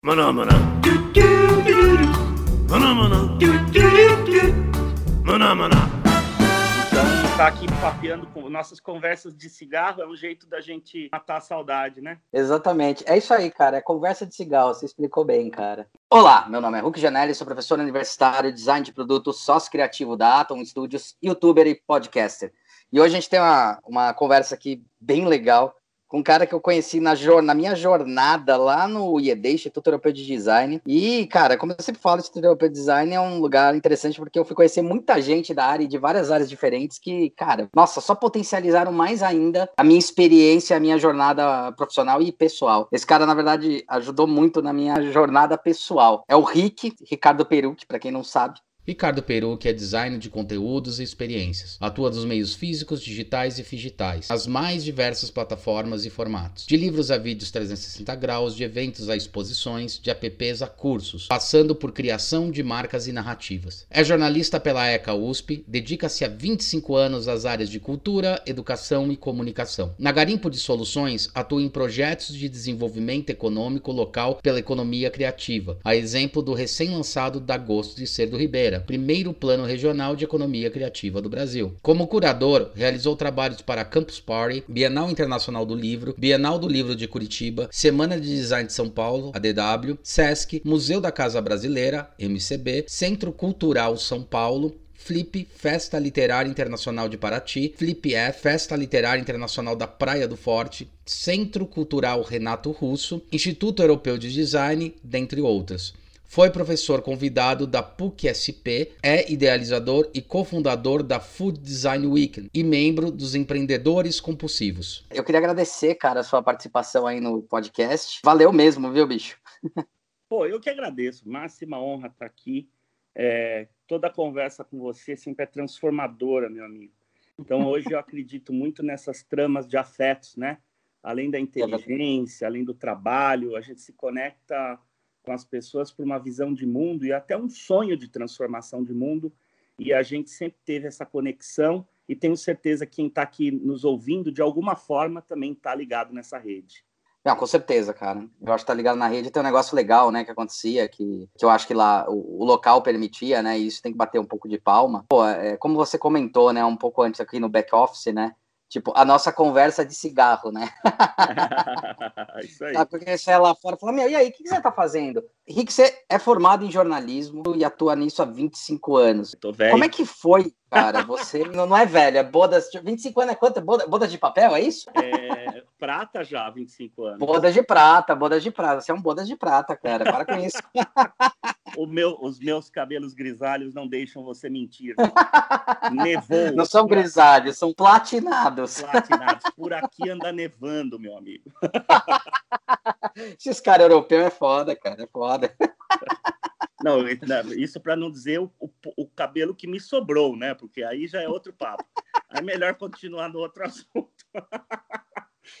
Maná, maná. Maná, maná. Maná, maná. Então, tá aqui papeando com nossas conversas de cigarro é um jeito da gente matar a saudade, né? Exatamente. É isso aí, cara. É conversa de cigarro. Você explicou bem, cara. Olá, meu nome é Hulk Janelli, sou professor universitário, design de produto, sócio criativo da Atom Studios, youtuber e podcaster. E hoje a gente tem uma, uma conversa aqui bem legal com um cara que eu conheci na, na minha jornada lá no IED, Instituto Europeu de Design. E, cara, como eu sempre falo, o Instituto Europeu de Design é um lugar interessante porque eu fui conhecer muita gente da área, de várias áreas diferentes, que, cara, nossa, só potencializaram mais ainda a minha experiência, a minha jornada profissional e pessoal. Esse cara, na verdade, ajudou muito na minha jornada pessoal. É o Rick, Ricardo Perucci, para quem não sabe. Ricardo Peru, que é designer de conteúdos e experiências. Atua nos meios físicos, digitais e digitais, as mais diversas plataformas e formatos. De livros a vídeos 360 graus, de eventos a exposições, de apps a cursos, passando por criação de marcas e narrativas. É jornalista pela ECA USP, dedica-se há 25 anos às áreas de cultura, educação e comunicação. Na Garimpo de Soluções, atua em projetos de desenvolvimento econômico local pela economia criativa, a exemplo do recém-lançado Da Gosto de Ser do Ribeira, primeiro plano regional de economia criativa do Brasil. Como curador, realizou trabalhos para Campus Party, Bienal Internacional do Livro, Bienal do Livro de Curitiba, Semana de Design de São Paulo, ADW, SESC, Museu da Casa Brasileira, MCB, Centro Cultural São Paulo, Flip, Festa Literária Internacional de Paraty, Flip F, Festa Literária Internacional da Praia do Forte, Centro Cultural Renato Russo, Instituto Europeu de Design, dentre outras. Foi professor convidado da PUC-SP, é idealizador e cofundador da Food Design Week e membro dos Empreendedores Compulsivos. Eu queria agradecer, cara, a sua participação aí no podcast. Valeu mesmo, viu, bicho? Pô, eu que agradeço. Máxima honra estar aqui. É, toda conversa com você sempre é transformadora, meu amigo. Então, hoje eu acredito muito nessas tramas de afetos, né? Além da inteligência, além do trabalho, a gente se conecta com as pessoas por uma visão de mundo e até um sonho de transformação de mundo. E a gente sempre teve essa conexão e tenho certeza que quem está aqui nos ouvindo, de alguma forma, também está ligado nessa rede. Não, com certeza, cara. Eu acho que tá ligado na rede tem um negócio legal, né, que acontecia, que, que eu acho que lá o, o local permitia, né, e isso tem que bater um pouco de palma. Pô, é, como você comentou, né, um pouco antes aqui no back office, né, Tipo, a nossa conversa de cigarro, né? Isso aí. Porque você é lá fora fala, meu, e aí, o que você tá fazendo? Rick, você é formado em jornalismo e atua nisso há 25 anos. Tô velho. Como é que foi, cara? Você não, é velho, é bodas. 25 anos é quanto? Boda, bodas de papel, é isso? É, prata já, 25 anos. Bodas de prata, bodas de prata. Você é um bodas de prata, cara. Para com isso. o meu, os meus cabelos grisalhos não deixam você mentir. Nevou. Não são grisalhos, são platinados. Platinados. Por aqui anda nevando, meu amigo. Esses caras europeus é foda, cara. É foda. Não, isso para não dizer o, o, o, cabelo que me sobrou, né? Porque aí já é outro papo. É melhor continuar no outro assunto.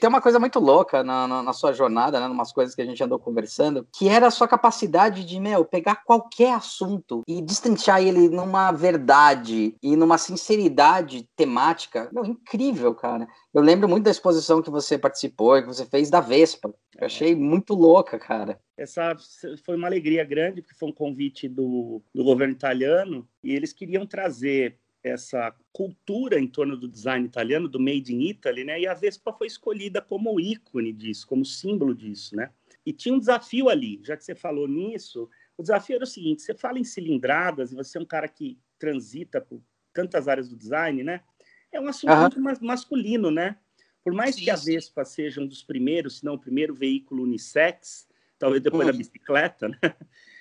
Tem uma coisa muito louca na, na, na, sua jornada, né, umas coisas que a gente andou conversando, que era a sua capacidade de, meu, pegar qualquer assunto e destrinchar ele numa verdade e numa sinceridade temática. Meu, incrível, cara. Eu lembro muito da exposição que você participou, que você fez da Vespa. Eu achei muito louca, cara. Essa foi uma alegria grande, porque foi um convite do, do governo italiano e eles queriam trazer essa cultura em torno do design italiano, do Made in Italy, né? E a Vespa foi escolhida como ícone disso, como símbolo disso, né? E tinha um desafio ali, já que você falou nisso, o desafio era o seguinte: você fala em cilindradas e você é um cara que transita por tantas áreas do design, né? É um assunto uhum. muito masculino, né? Por mais sim, que a Vespa seja um dos primeiros, se não o primeiro veículo unissex, talvez depois uhum. da bicicleta, né?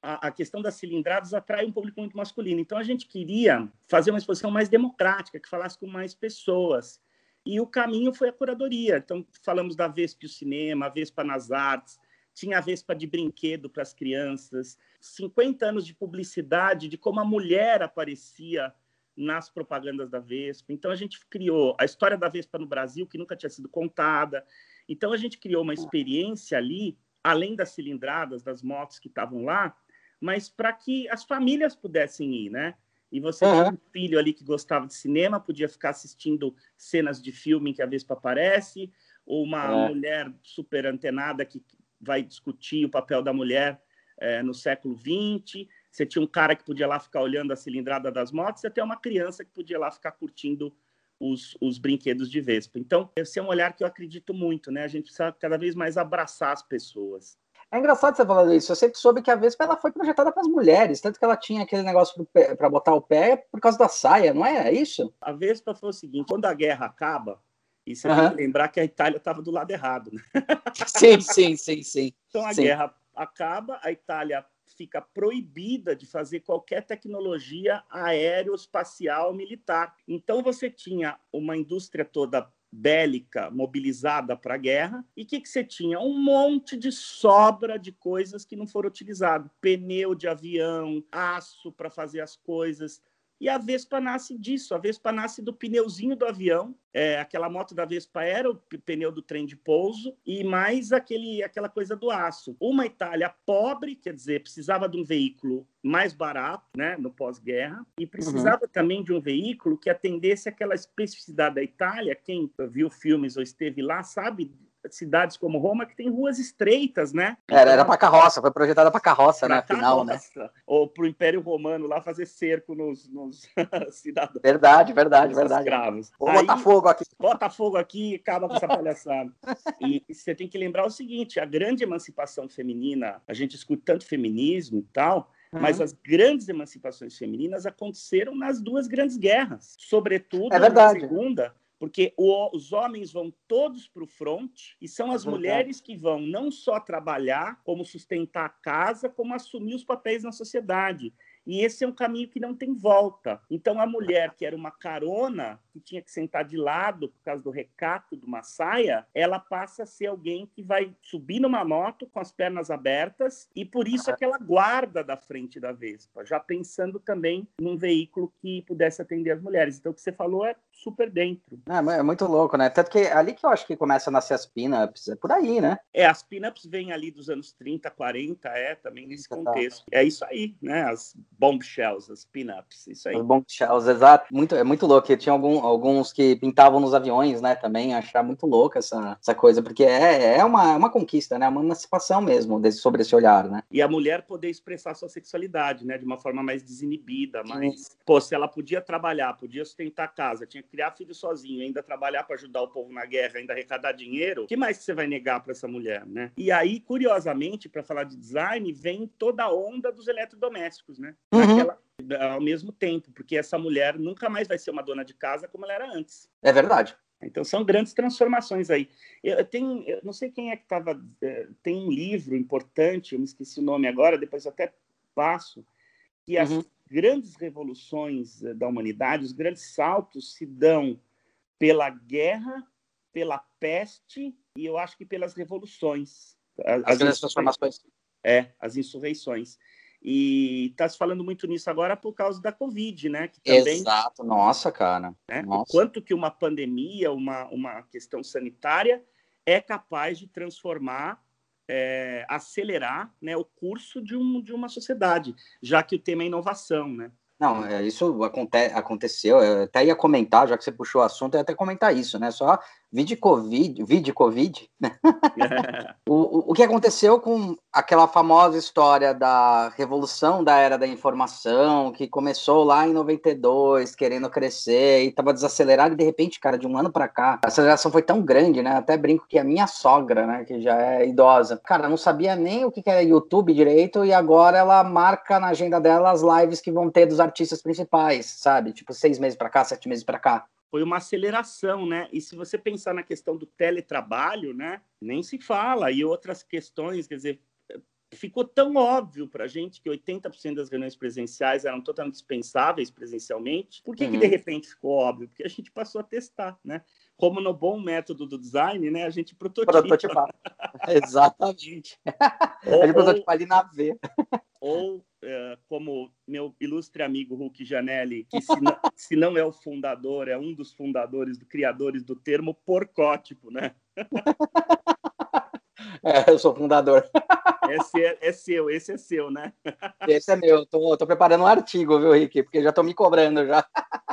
a, a, questão das cilindradas atrai um público muito masculino. Então, a gente queria fazer uma exposição mais democrática, que falasse com mais pessoas. E o caminho foi a curadoria. Então, falamos da Vespa o cinema, a Vespa nas artes, tinha a Vespa de brinquedo para as crianças, 50 anos de publicidade de como a mulher aparecia nas propagandas da Vespa. Então, a gente criou a história da Vespa no Brasil, que nunca tinha sido contada. Então, a gente criou uma experiência ali, além das cilindradas, das motos que estavam lá, mas para que as famílias pudessem ir, né? E você uhum. tinha um filho ali que gostava de cinema, podia ficar assistindo cenas de filme em que a Vespa aparece, ou uma mulher super antenada que vai discutir o papel da mulher é, no século XX, você tinha um cara que podia lá ficar olhando a cilindrada das motos, e até uma criança que podia lá ficar curtindo os, os brinquedos de Vespa. Então, esse é um olhar que eu acredito muito, né? A gente precisa cada vez mais abraçar as pessoas. É engraçado você falar isso. Eu sempre soube que a Vespa ela foi projetada para as mulheres, tanto que ela tinha aquele negócio para botar o pé por causa da saia, não é isso? A Vespa foi o seguinte: quando a guerra acaba, e você uhum. tem que lembrar que a Itália estava do lado errado, né? Sim, sim, sim, sim. Então a sim. guerra acaba, a Itália fica proibida de fazer qualquer tecnologia aeroespacial militar. Então você tinha uma indústria toda bélica mobilizada para a guerra. E que, que você tinha? Um monte de sobra de coisas que não foram utilizadas: pneu de avião, aço para fazer as coisas. E a Vespa nasce disso. A Vespa nasce do pneuzinho do avião. É, aquela moto da Vespa era o pneu do trem de pouso e mais aquele, aquela coisa do aço. Uma Itália pobre, quer dizer, precisava de um veículo mais barato, né, no pós-guerra, e precisava uhum. também de um veículo que atendesse aquela especificidade da Itália. Quem viu filmes ou esteve lá sabe cidades como Roma que tem ruas estreitas, né? Era, era para carroça, foi projetada para carroça, né? Afinal, né? Ou para o Império Romano lá fazer cerco nos, nos cidadãos. Verdade, verdade, verdade. Escravos. Vou botar fogo aqui. Bota fogo aqui e acaba com essa palhaçada. e, e você tem que lembrar o seguinte: a grande emancipação feminina, a gente escuta tanto feminismo e tal. Uhum. Mas as grandes emancipações femininas aconteceram nas duas grandes guerras, sobretudo é na segunda, porque o, os homens vão todos para o front e são as Uhum. mulheres que vão não só trabalhar, como sustentar a casa, como assumir os papéis na sociedade. E esse é um caminho que não tem volta. Então, a mulher que era uma carona, que tinha que sentar de lado por causa do recato de uma saia, ela passa a ser alguém que vai subir numa moto com as pernas abertas e por isso aquela guarda da frente da Vespa, já pensando também num veículo que pudesse atender as mulheres. Então, o que você falou é super dentro. É, é muito louco, né? Tanto que é ali que eu acho que começa a nascer as pin-ups, é por aí, né? É, as pin-ups vêm ali dos anos 30, 40, é, também nesse Exato. contexto. É isso aí, né? As bombshells, as pin-ups, isso aí. Os bombshells, exato. Muito, é muito louco. Eu tinha algum, alguns que pintavam nos aviões, né? Também achar muito louca essa, essa coisa, porque é, é uma, uma conquista, né? Uma emancipação mesmo desse, sobre esse olhar, né? E a mulher poder expressar sua sexualidade, né? De uma forma mais desinibida, mas, pô, se ela podia trabalhar, podia sustentar a casa, tinha que criar filho sozinho, ainda trabalhar para ajudar o povo na guerra, ainda arrecadar dinheiro, o que mais você vai negar para essa mulher, né? E aí, curiosamente, para falar de design, vem toda a onda dos eletrodomésticos, né? Uhum. Naquela- ao mesmo tempo, porque essa mulher nunca mais vai ser uma dona de casa como ela era antes. É verdade. Então são grandes transformações aí. Eu tenho, eu não sei quem é que estava. tem um livro importante, eu me esqueci o nome agora, depois eu até passo, que as Uhum. grandes revoluções eh, da humanidade, os grandes saltos se dão pela guerra, pela peste e eu acho que pelas revoluções. As, grandes insurreições. transformações. É, as insurreições. E está se falando muito nisso agora por causa da Covid, né? Que também Exato. Nossa, cara. né? Nossa. quanto que uma pandemia, uma, uma questão sanitária é capaz de transformar, é, acelerar né, o curso de, um, de uma sociedade, já que o tema é inovação, né? Não, é, isso aconte aconteceu. Eu até ia comentar, já que você puxou o assunto, eu ia até comentar isso, né? Só vide Covid, vide Covid? O, o, que aconteceu com aquela famosa história da revolução da era da informação, que começou lá em 92, querendo crescer e estava desacelerado, e de repente, cara, de um ano para cá, a aceleração foi tão grande, né? Até brinco que a minha sogra, né, que já é idosa, cara, não sabia nem o que que era YouTube direito, e agora ela marca na agenda dela as lives que vão ter dos artistas principais, sabe? Tipo, seis meses para cá, sete meses para cá. Foi uma aceleração, né? E se você pensar na questão do teletrabalho, né? Nem se fala. E outras questões, quer dizer, ficou tão óbvio para a gente que 80% das reuniões presenciais eram totalmente dispensáveis presencialmente. Por que, Uhum. que de repente ficou óbvio? Porque a gente passou a testar, né? Como no bom método do design, né? A gente prototipa. Prototipar. Exatamente. Ou- A gente prototipa ali na V. ou eh, como meu ilustre amigo Hulk Janelli, que se não, se não é o fundador, é um dos fundadores, do criadores do termo porcótipo, né? É, eu sou fundador. Esse é, é seu, esse é seu, né? Esse é meu. Tô, tô preparando um artigo, viu, Rick? Porque já tô me cobrando já.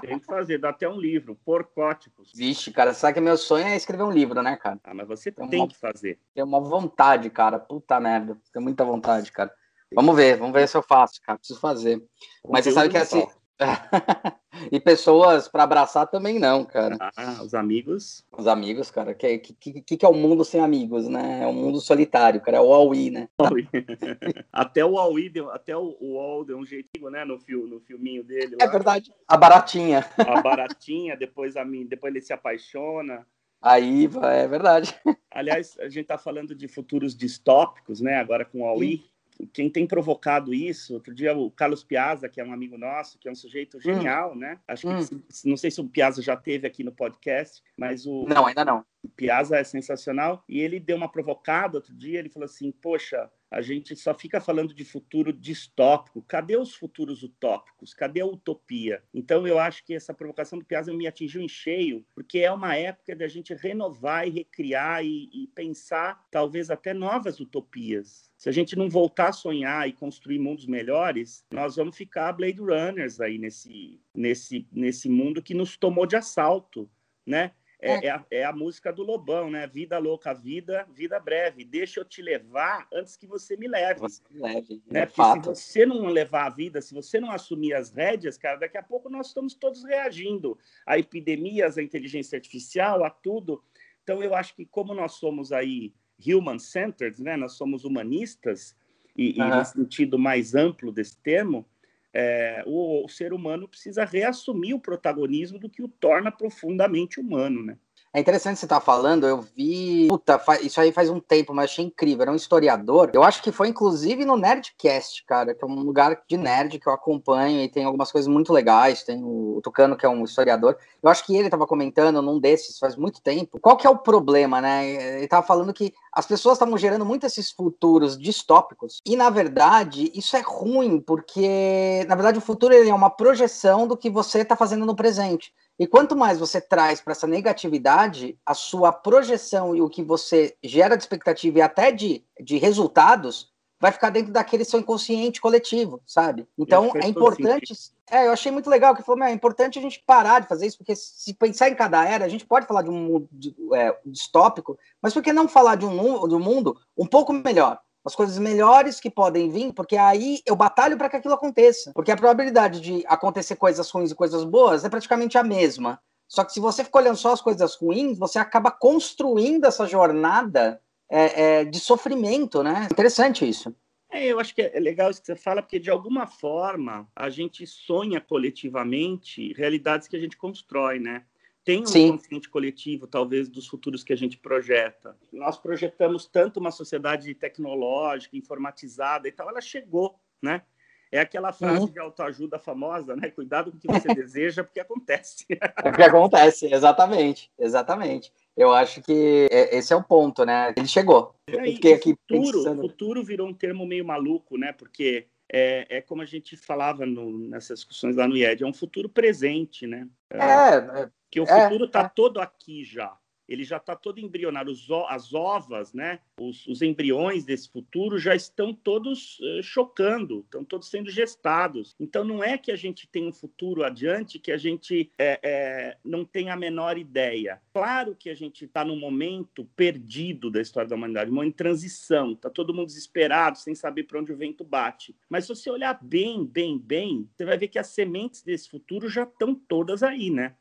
Tem que fazer, dá até um livro, porcótipos. Vixe, cara, sabe que meu sonho é escrever um livro, né, cara? Ah, mas você Tem tem uma- que fazer. Tenho uma vontade, cara. Puta merda. Tenho muita vontade, cara. Vamos ver, vamos ver se eu faço, cara. Preciso fazer. Mas você sabe que assim. e pessoas para abraçar também não, cara. Ah, os amigos. Os amigos, cara. Que, que, que, que é o um mundo sem amigos, né? É um mundo solitário, cara. É o Aui, né? até o Aui deu, até o Wall deu um jeitinho, né? No, fio, no filminho dele. É lá. É verdade. A baratinha. A baratinha, depois, a mim, depois ele se apaixona. Aí, é verdade. Aliás, a gente está falando de futuros distópicos, né? Agora com o Aui quem tem provocado isso, outro dia o Carlos Piazza, que é um amigo nosso, que é um sujeito hum. genial, hum. né? Acho que hum. não sei se o Piazza já teve aqui no podcast, mas o Não, ainda não. O Piazza é sensacional e ele deu uma provocada outro dia, ele falou assim: "Poxa, a gente só fica falando de futuro distópico. Cadê os futuros utópicos? Cadê a utopia? Então, eu acho que essa provocação do Piazza me atingiu em cheio, porque é uma época de a gente renovar e recriar e, e pensar, talvez, até novas utopias. Se a gente não voltar a sonhar e construir mundos melhores, nós vamos ficar Blade Runners aí nesse, nesse, nesse mundo que nos tomou de assalto, né? É, é. é, a, é, a, música do Lobão, né? Vida louca, vida, vida breve. Deixa eu te levar antes que você me leve. Você me leve. Né? É Porque fato. se você não levar a vida, se você não assumir as rédeas, cara, daqui a pouco nós estamos todos reagindo a epidemias, a inteligência artificial, a tudo. Então, eu acho que como nós somos aí human-centered, né? Nós somos humanistas, e, uhum. e no sentido mais amplo desse termo, é, o, o, ser humano precisa reassumir o protagonismo do que o torna profundamente humano, né? É interessante você estar tá falando, eu vi. Puta, isso aí faz um tempo, mas achei incrível. Era um historiador. Eu acho que foi inclusive no Nerdcast, cara, que é um lugar de nerd que eu acompanho e tem algumas coisas muito legais. Tem o Tucano, que é um historiador. Eu acho que ele estava comentando num desses faz muito tempo. Qual que é o problema, né? Ele estava falando que as pessoas estavam gerando muito esses futuros distópicos. E, na verdade, isso é ruim, porque, na verdade, o futuro ele é uma projeção do que você está fazendo no presente. E quanto mais você traz para essa negatividade, a sua projeção e o que você gera de expectativa e até de, de resultados vai ficar dentro daquele seu inconsciente coletivo, sabe? Então é importante. É, eu achei muito legal que falou, é importante a gente parar de fazer isso, porque se pensar em cada era, a gente pode falar de um mundo é, distópico, mas por que não falar de um, de um mundo um pouco melhor? As coisas melhores que podem vir, porque aí eu batalho para que aquilo aconteça. Porque a probabilidade de acontecer coisas ruins e coisas boas é praticamente a mesma. Só que se você ficar olhando só as coisas ruins, você acaba construindo essa jornada é, é, de sofrimento, né? Interessante isso. É, eu acho que é legal isso que você fala, porque de alguma forma a gente sonha coletivamente realidades que a gente constrói, né? Tem um Sim. consciente coletivo, talvez, dos futuros que a gente projeta. Nós projetamos tanto uma sociedade tecnológica, informatizada e tal, ela chegou, né? É aquela frase uhum. de autoajuda famosa, né? Cuidado com o que você deseja, porque acontece. É porque acontece, exatamente, exatamente. Eu acho que é, esse é o ponto, né? Ele chegou. Eu fiquei aqui futuro, pensando... futuro virou um termo meio maluco, né? Porque é, é como a gente falava no, nessas discussões lá no IED, é um futuro presente, né? É, é que o é, futuro está é. todo aqui já. Ele já está todo embrionário. Os, as ovas, né? Os, os, embriões desse futuro já estão todos uh, chocando, estão todos sendo gestados. Então, não é que a gente tem um futuro adiante que a gente é, é, não tem a menor ideia. Claro que a gente está num momento perdido da história da humanidade, um momento de transição. Está todo mundo desesperado, sem saber para onde o vento bate. Mas se você olhar bem, bem, bem, você vai ver que as sementes desse futuro já estão todas aí, né?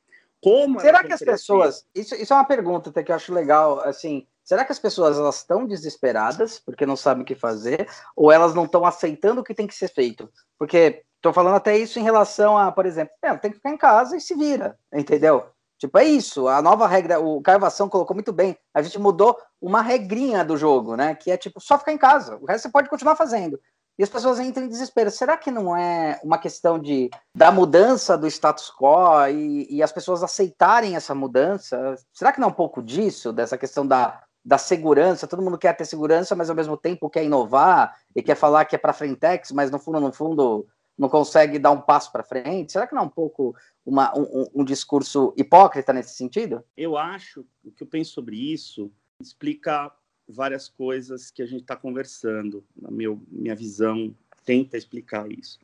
Como será que as pessoas. Isso, isso é uma pergunta até que eu acho legal. Assim, será que as pessoas elas estão desesperadas porque não sabem o que fazer? Ou elas não estão aceitando o que tem que ser feito? Porque estou falando até isso em relação a, por exemplo, é, tem que ficar em casa e se vira, entendeu? Tipo, é isso. A nova regra, o Carvação colocou muito bem. A gente mudou uma regrinha do jogo, né? Que é tipo, só ficar em casa. O resto você pode continuar fazendo e as pessoas entram em desespero. Será que não é uma questão de da mudança do status quo e, e, as pessoas aceitarem essa mudança? Será que não é um pouco disso, dessa questão da, da segurança? Todo mundo quer ter segurança, mas ao mesmo tempo quer inovar e quer falar que é para frentex, mas no fundo, no fundo, não consegue dar um passo para frente? Será que não é um pouco uma, um, um discurso hipócrita nesse sentido? Eu acho, o que eu penso sobre isso explica várias coisas que a gente está conversando. Na meu, minha visão tenta explicar isso.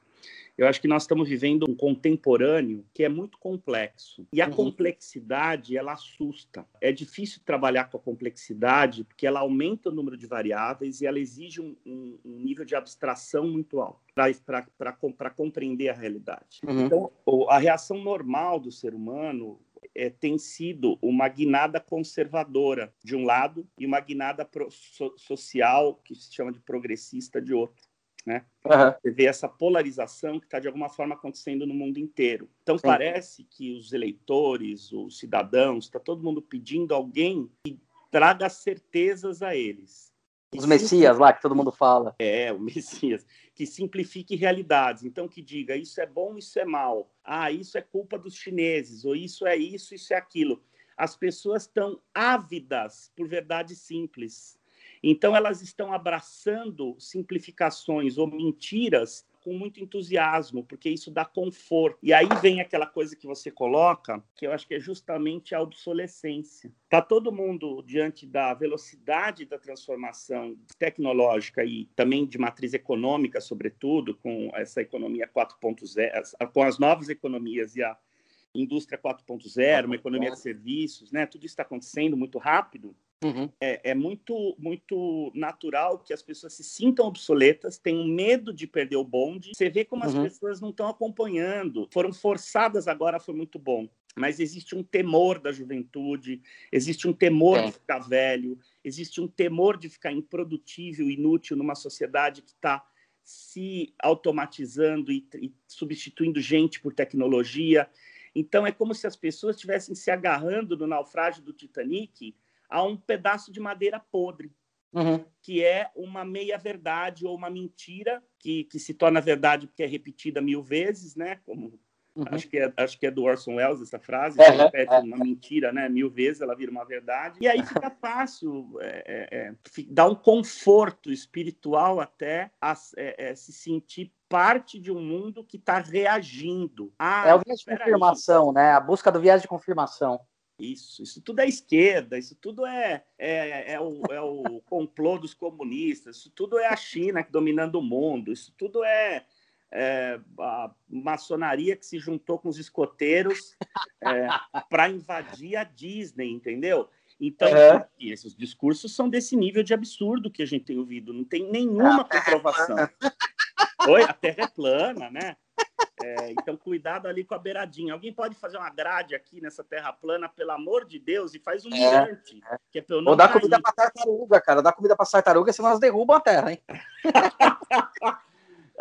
Eu acho que nós estamos vivendo um contemporâneo que é muito complexo. E a uhum. complexidade, ela assusta. É difícil trabalhar com a complexidade porque ela aumenta o número de variáveis e ela exige um, um, um nível de abstração muito alto para compreender a realidade. Uhum. Então, a reação normal do ser humano é, tem sido uma guinada conservadora de um lado e uma guinada pro, so, social que se chama de progressista de outro. Né? Uhum. Você vê essa polarização que está de alguma forma acontecendo no mundo inteiro. Então Sim. parece que os eleitores, os cidadãos, está todo mundo pedindo alguém que traga certezas a eles. Os Messias lá que todo mundo fala. É, o Messias. Que simplifique realidades. Então, que diga isso é bom, isso é mal. Ah, isso é culpa dos chineses. Ou isso é isso, isso é aquilo. As pessoas estão ávidas por verdades simples. Então, elas estão abraçando simplificações ou mentiras com muito entusiasmo, porque isso dá conforto. E aí vem aquela coisa que você coloca, que eu acho que é justamente a obsolescência. Está todo mundo diante da velocidade da transformação tecnológica e também de matriz econômica, sobretudo, com essa economia 4.0, com as novas economias e a indústria 4.0, uma economia de serviços, né? Tudo isso está acontecendo muito rápido. Uhum. É, é, muito, muito natural que as pessoas se sintam obsoletas, tenham medo de perder o bonde. Você vê como as uhum. pessoas não estão acompanhando. Foram forçadas agora, foi muito bom. Mas existe um temor da juventude, existe um temor é. de ficar velho, existe um temor de ficar improdutível, inútil numa sociedade que está se automatizando e, e substituindo gente por tecnologia. Então, é como se as pessoas estivessem se agarrando no naufrágio do Titanic a um pedaço de madeira podre, uhum. que é uma meia-verdade ou uma mentira que, que se torna verdade porque é repetida mil vezes, né? Como uhum. acho, que é, acho que é do Orson Welles essa frase, uhum. repete uma mentira, né? Mil vezes ela vira uma verdade. E aí fica fácil é, é, é dá um conforto espiritual até a é, é, se sentir parte de um mundo que está reagindo. Ah, é o viés de confirmação, aí. né? A busca do viés de confirmação. Isso, isso tudo é esquerda, isso tudo é, é, é, o, é o complô dos comunistas, isso tudo é a China dominando o mundo, isso tudo é, é a maçonaria que se juntou com os escoteiros é, para invadir a Disney, entendeu? Então, uhum. esses discursos são desse nível de absurdo que a gente tem ouvido, não tem nenhuma comprovação. Oi, a Terra é plana, né? É, então, cuidado ali com a beiradinha. Alguém pode fazer uma grade aqui nessa terra plana, pelo amor de Deus, e faz um mirante. É, é. Que é Ou dá cair. comida para tartaruga, cara. Dá comida para tartaruga, senão elas derrubam a terra, hein?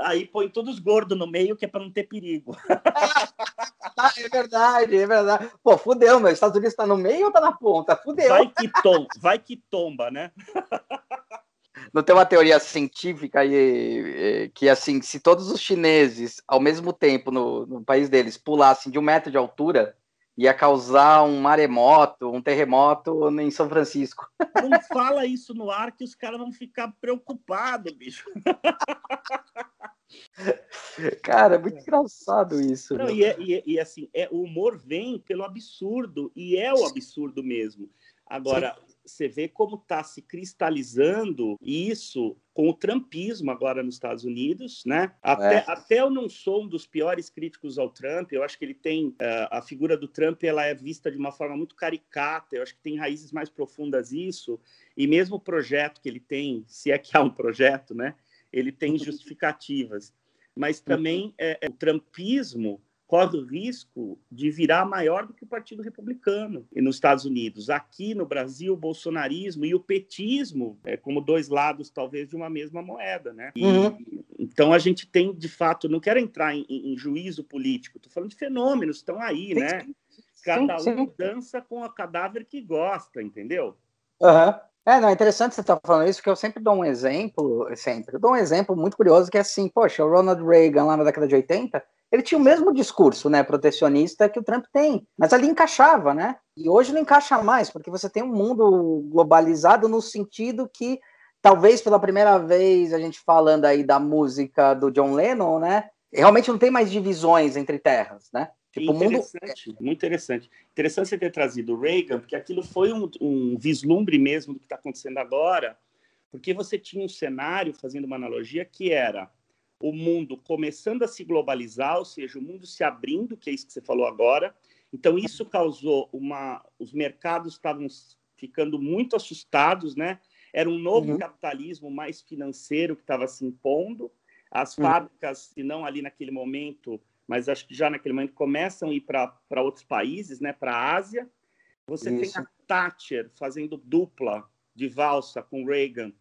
Aí põe todos gordos no meio, que é para não ter perigo. é verdade, é verdade. Pô, fudeu, meu. Estados Unidos está no meio ou está na ponta? Fudeu. Vai que, tom, vai que tomba, né? não tem uma teoria científica e, que, assim, se todos os chineses, ao mesmo tempo, no, no país deles, pulassem de um metro de altura, ia causar um maremoto, um terremoto em São Francisco. Não fala isso no ar que os caras vão ficar preocupados, bicho. Cara, é muito engraçado isso. Não, e, é, e, é, e, assim, é, o humor vem pelo absurdo, e é o absurdo mesmo. Agora, Sim você vê como está se cristalizando isso com o trumpismo agora nos Estados Unidos, né? Até, é. até eu não sou um dos piores críticos ao Trump, eu acho que ele tem, uh, a figura do Trump, ela é vista de uma forma muito caricata, eu acho que tem raízes mais profundas isso, e mesmo o projeto que ele tem, se é que há um projeto, né? Ele tem justificativas. Mas também é, é, o trumpismo corre o risco de virar maior do que o Partido Republicano nos Estados Unidos. Aqui no Brasil, o bolsonarismo e o petismo é como dois lados, talvez, de uma mesma moeda, né? E, uhum. Então a gente tem, de fato, não quero entrar em, em juízo político, estou falando de fenômenos, estão aí, sim, né? Cada sim, um dança com o cadáver que gosta, entendeu? Uhum. É, não, é interessante você estar tá falando isso, porque eu sempre dou um exemplo, sempre, eu dou um exemplo muito curioso, que é assim, poxa, o Ronald Reagan lá na década de 80, ele tinha o mesmo discurso, né, protecionista que o Trump tem, mas ali encaixava, né? E hoje não encaixa mais, porque você tem um mundo globalizado no sentido que talvez pela primeira vez a gente falando aí da música do John Lennon, né? Realmente não tem mais divisões entre terras, né? Tipo, interessante, mundo... muito interessante. Interessante você ter trazido o Reagan, porque aquilo foi um, um vislumbre mesmo do que está acontecendo agora, porque você tinha um cenário, fazendo uma analogia, que era o mundo começando a se globalizar, ou seja, o mundo se abrindo, que é isso que você falou agora. Então, isso causou uma. Os mercados estavam ficando muito assustados, né? Era um novo uhum. capitalismo mais financeiro que estava se impondo. As uhum. fábricas, se não ali naquele momento, mas acho que já naquele momento começam a ir para outros países, né? Para a Ásia. Você isso. tem a Thatcher fazendo dupla de valsa com Reagan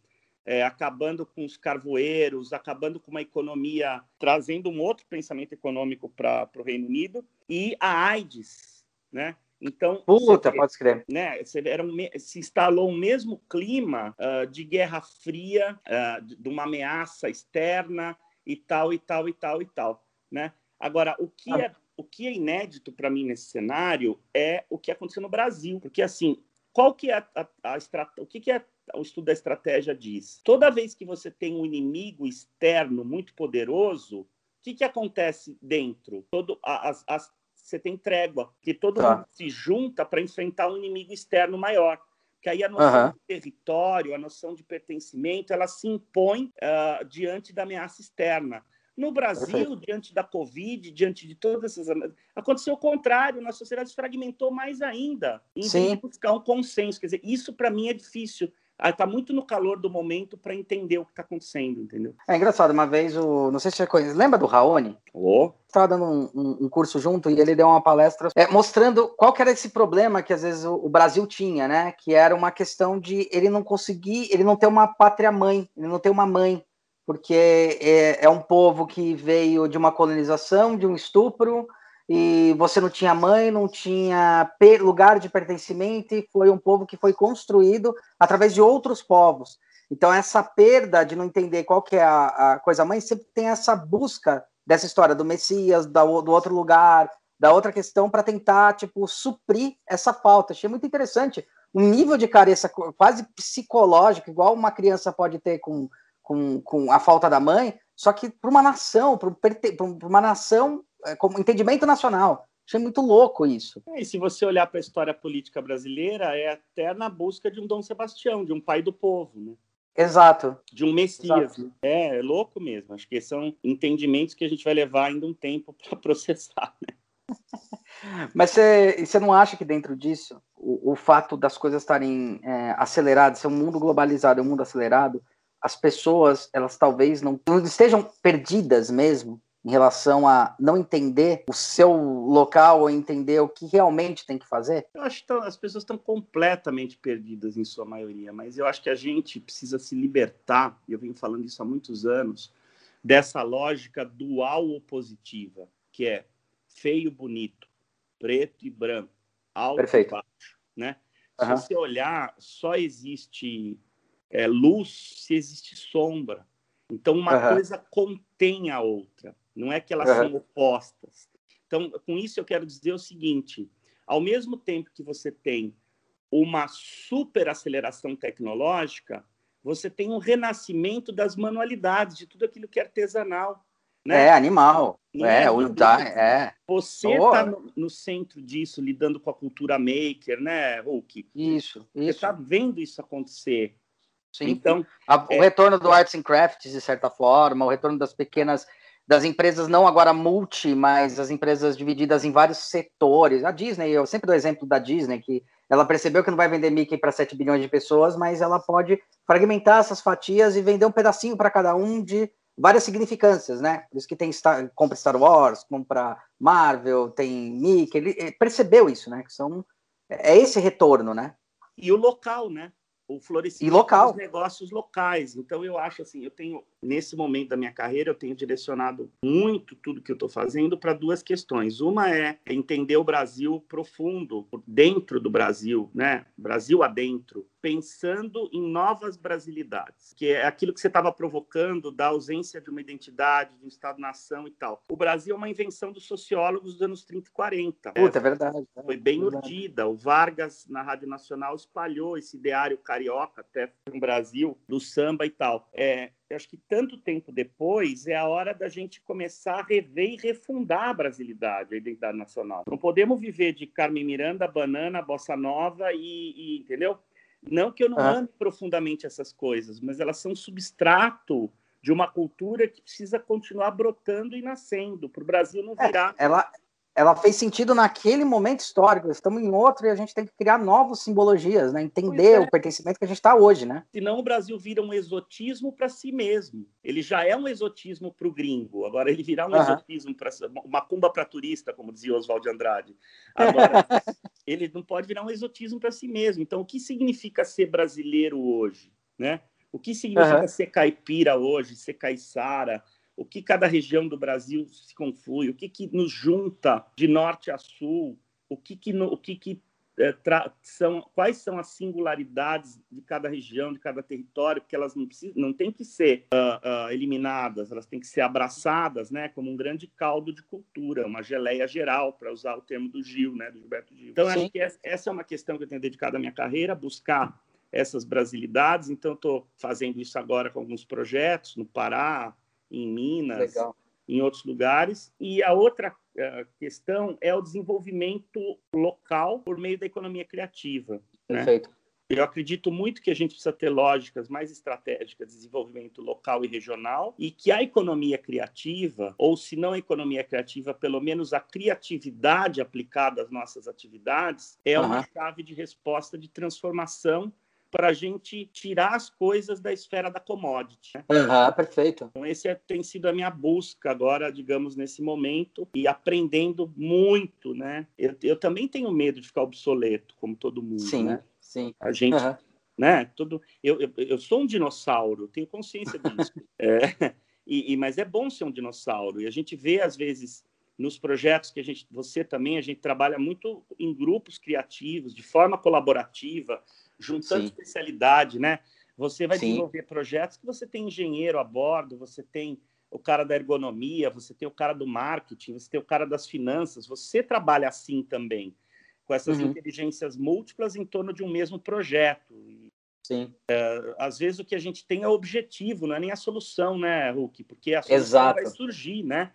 é, acabando com os carvoeiros, acabando com uma economia, trazendo um outro pensamento econômico para o Reino Unido, e a AIDS, né? Então, Puta, pode escrever. Né, era um, se instalou o mesmo clima uh, de Guerra Fria, uh, de uma ameaça externa e tal, e tal, e tal, e tal. Né? Agora, o que, ah. é, o que é inédito para mim nesse cenário é o que aconteceu no Brasil. Porque, assim, qual que é a, a, a o que, que é o estudo da estratégia diz? Toda vez que você tem um inimigo externo muito poderoso, o que, que acontece dentro? Todo, as, as, você tem trégua, que todo tá. mundo se junta para enfrentar um inimigo externo maior. Que aí a noção uhum. de território, a noção de pertencimento, ela se impõe uh, diante da ameaça externa. No Brasil, Perfeito. diante da Covid, diante de todas essas. Aconteceu o contrário, nossa sociedade se fragmentou mais ainda, em buscar um consenso. Quer dizer, isso para mim é difícil está muito no calor do momento para entender o que está acontecendo, entendeu? É engraçado, uma vez, o, não sei se você conhece, lembra do Raoni? Oh. Estava dando um, um, um, curso junto e ele deu uma palestra é, mostrando qual que era esse problema que às vezes o, o, Brasil tinha, né? Que era uma questão de ele não conseguir, ele não ter uma pátria mãe, ele não ter uma mãe, porque é, é um povo que veio de uma colonização, de um estupro, e você não tinha mãe, não tinha lugar de pertencimento, e foi um povo que foi construído através de outros povos. Então, essa perda de não entender qual que é a, a coisa mãe, sempre tem essa busca dessa história do Messias, da, do outro lugar, da outra questão, para tentar, tipo, suprir essa falta. Achei muito interessante. Um nível de carência quase psicológico, igual uma criança pode ter com, com, com a falta da mãe, só que para uma nação, para uma nação como entendimento nacional. Achei muito louco isso. É, e se você olhar para a história política brasileira, é até na busca de um Dom Sebastião, de um pai do povo, né? Exato. De um Messias. É, é louco mesmo. Acho que são entendimentos que a gente vai levar ainda um tempo para processar, né? Mas você não acha que dentro disso, o, o fato das coisas estarem é, aceleradas, ser um mundo globalizado, um mundo acelerado, as pessoas, elas talvez não, não estejam perdidas mesmo em relação a não entender o seu local ou entender o que realmente tem que fazer? Eu acho que as pessoas estão completamente perdidas em sua maioria, mas eu acho que a gente precisa se libertar, e eu venho falando isso há muitos anos, dessa lógica dual opositiva, que é feio, bonito, preto e branco, alto Perfeito. e baixo, né? Uhum. Se você olhar, só existe é, luz se existe sombra. Então, uma uhum. coisa contém a outra. Não é que elas uhum. são opostas. Então, com isso eu quero dizer o seguinte: ao mesmo tempo que você tem uma super aceleração tecnológica, você tem um renascimento das manualidades, de tudo aquilo que é artesanal. Né? É, animal. Não é, é, o, é. Você está no, no, centro disso, lidando com a cultura maker, né, Hulk? Isso, isso. Você está vendo isso acontecer. Sim. Então, a, é... o retorno do Arts and Crafts, de certa forma, o retorno das pequenas das empresas não agora multi, mas as empresas divididas em vários setores. A Disney, eu sempre dou exemplo da Disney, que ela percebeu que não vai vender Mickey para 7 bilhões de pessoas, mas ela pode fragmentar essas fatias e vender um pedacinho para cada um de várias significâncias, né? Por isso que tem Star, compra Star Wars, compra Marvel, tem Mickey, ele percebeu isso, né? Que são é esse retorno, né? E o local, né? o florescimento local. dos negócios locais. Então eu acho assim, eu tenho nesse momento da minha carreira eu tenho direcionado muito tudo que eu estou fazendo para duas questões. Uma é entender o Brasil profundo, dentro do Brasil, né? Brasil adentro, pensando em novas brasilidades, que é aquilo que você estava provocando da ausência de uma identidade, de um Estado-nação e tal. O Brasil é uma invenção dos sociólogos dos anos 30 e 40. Puta, é, é verdade. Foi bem verdade. urdida. O Vargas, na Rádio Nacional, espalhou esse ideário carioca até no Brasil, do samba e tal. É, eu acho que tanto tempo depois é a hora da gente começar a rever e refundar a brasilidade, a identidade nacional. Não podemos viver de Carmen Miranda, banana, bossa nova e, e entendeu? Não que eu não ame profundamente essas coisas, mas elas são substrato de uma cultura que precisa continuar brotando e nascendo, para o Brasil não virar. É, ela, ela fez sentido naquele momento histórico. Estamos em outro e a gente tem que criar novas simbologias, né? Entender é. o pertencimento que a gente está hoje, né? Senão o Brasil vira um exotismo para si mesmo. Ele já é um exotismo para o gringo. Agora ele virá um uhum. exotismo para uma cumba para turista, como dizia Oswald Andrade. Agora ele não pode virar um exotismo para si mesmo. Então o que significa ser brasileiro hoje, né? O que significa uhum. ser caipira hoje, ser caiçara? O que cada região do Brasil se conflui, o que, que nos junta de norte a sul, o que, que, no, o que, que é, são, quais são as singularidades de cada região, de cada território, porque elas não, precisam, não têm que ser uh, uh, eliminadas, elas têm que ser abraçadas, né, como um grande caldo de cultura, uma geleia geral, para usar o termo do Gil, né, do Gilberto Gil. Então, Sim. acho que essa é uma questão que eu tenho dedicado a minha carreira, buscar essas brasilidades. Então, estou fazendo isso agora com alguns projetos no Pará, em Minas, Legal. em outros lugares. E a outra uh, questão é o desenvolvimento local por meio da economia criativa. Né? Perfeito. Né? Eu acredito muito que a gente precisa ter lógicas mais estratégicas de desenvolvimento local e regional e que a economia criativa, ou se não a economia criativa, pelo menos a criatividade aplicada às nossas atividades, é uhum. uma chave de resposta de transformação para a gente tirar as coisas da esfera da commodity. Né? Uhum, perfeito. Então, esse é, tem sido a minha busca agora, digamos, nesse momento, e aprendendo muito, né? Eu, eu também tenho medo de ficar obsoleto, como todo mundo, sim, né? Sim, A gente... Uhum. Né? Todo, eu, eu, eu sou um dinossauro, tenho consciência disso. é, e, e, mas é bom ser um dinossauro. E a gente vê, às vezes, nos projetos que a gente, você também, a gente trabalha muito em grupos criativos, de forma colaborativa, juntando Sim. especialidade, né? Você vai Sim. desenvolver projetos que você tem engenheiro a bordo, você tem o cara da ergonomia, você tem o cara do marketing, você tem o cara das finanças, você trabalha assim também, com essas uhum. inteligências múltiplas em torno de um mesmo projeto. Sim. É, às vezes o que a gente tem é o objetivo, não é nem a solução, né, Hulk? Porque a solução Exato. vai surgir, né?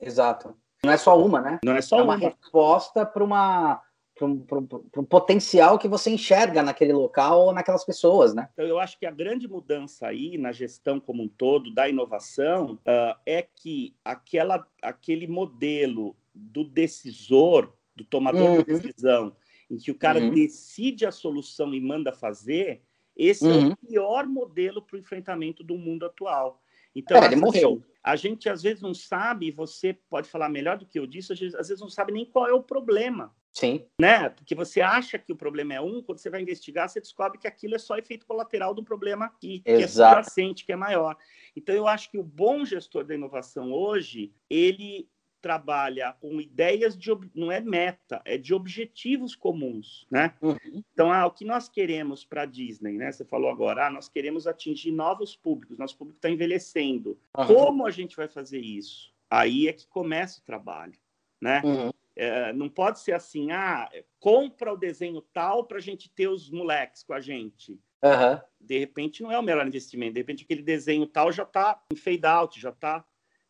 Exato. Não é só uma, né? Não é só é uma. uma resposta para uma para um, potencial que você enxerga naquele local ou naquelas pessoas, né? Então, eu acho que a grande mudança aí na gestão como um todo da inovação uh, é que aquela, aquele modelo do decisor, do tomador uhum. de decisão, em que o cara uhum. decide a solução e manda fazer, esse uhum. é o uhum. pior modelo para o enfrentamento do mundo atual. Então, é, ele morreu. A gente às vezes não sabe, você pode falar melhor do que eu disse, às vezes, não sabe nem qual é o problema. Sim. Né? Porque você acha que o problema é um, quando você vai investigar, você descobre que aquilo é só efeito colateral um problema que, que é subjacente, que é maior. Então, eu acho que o bom gestor da inovação hoje, ele trabalha com ideias de não é meta, é de objetivos comuns, né? Uhum. Então, ah, o que nós queremos para a Disney, né? Você falou agora, ah, nós queremos atingir novos públicos, nosso público está envelhecendo. Uhum. Como a gente vai fazer isso? Aí é que começa o trabalho, né? Uhum. É, não pode ser assim, ah, compra o desenho tal para a gente ter os moleques com a gente. De repente não é o melhor investimento. De repente aquele desenho tal já está em fade out, já está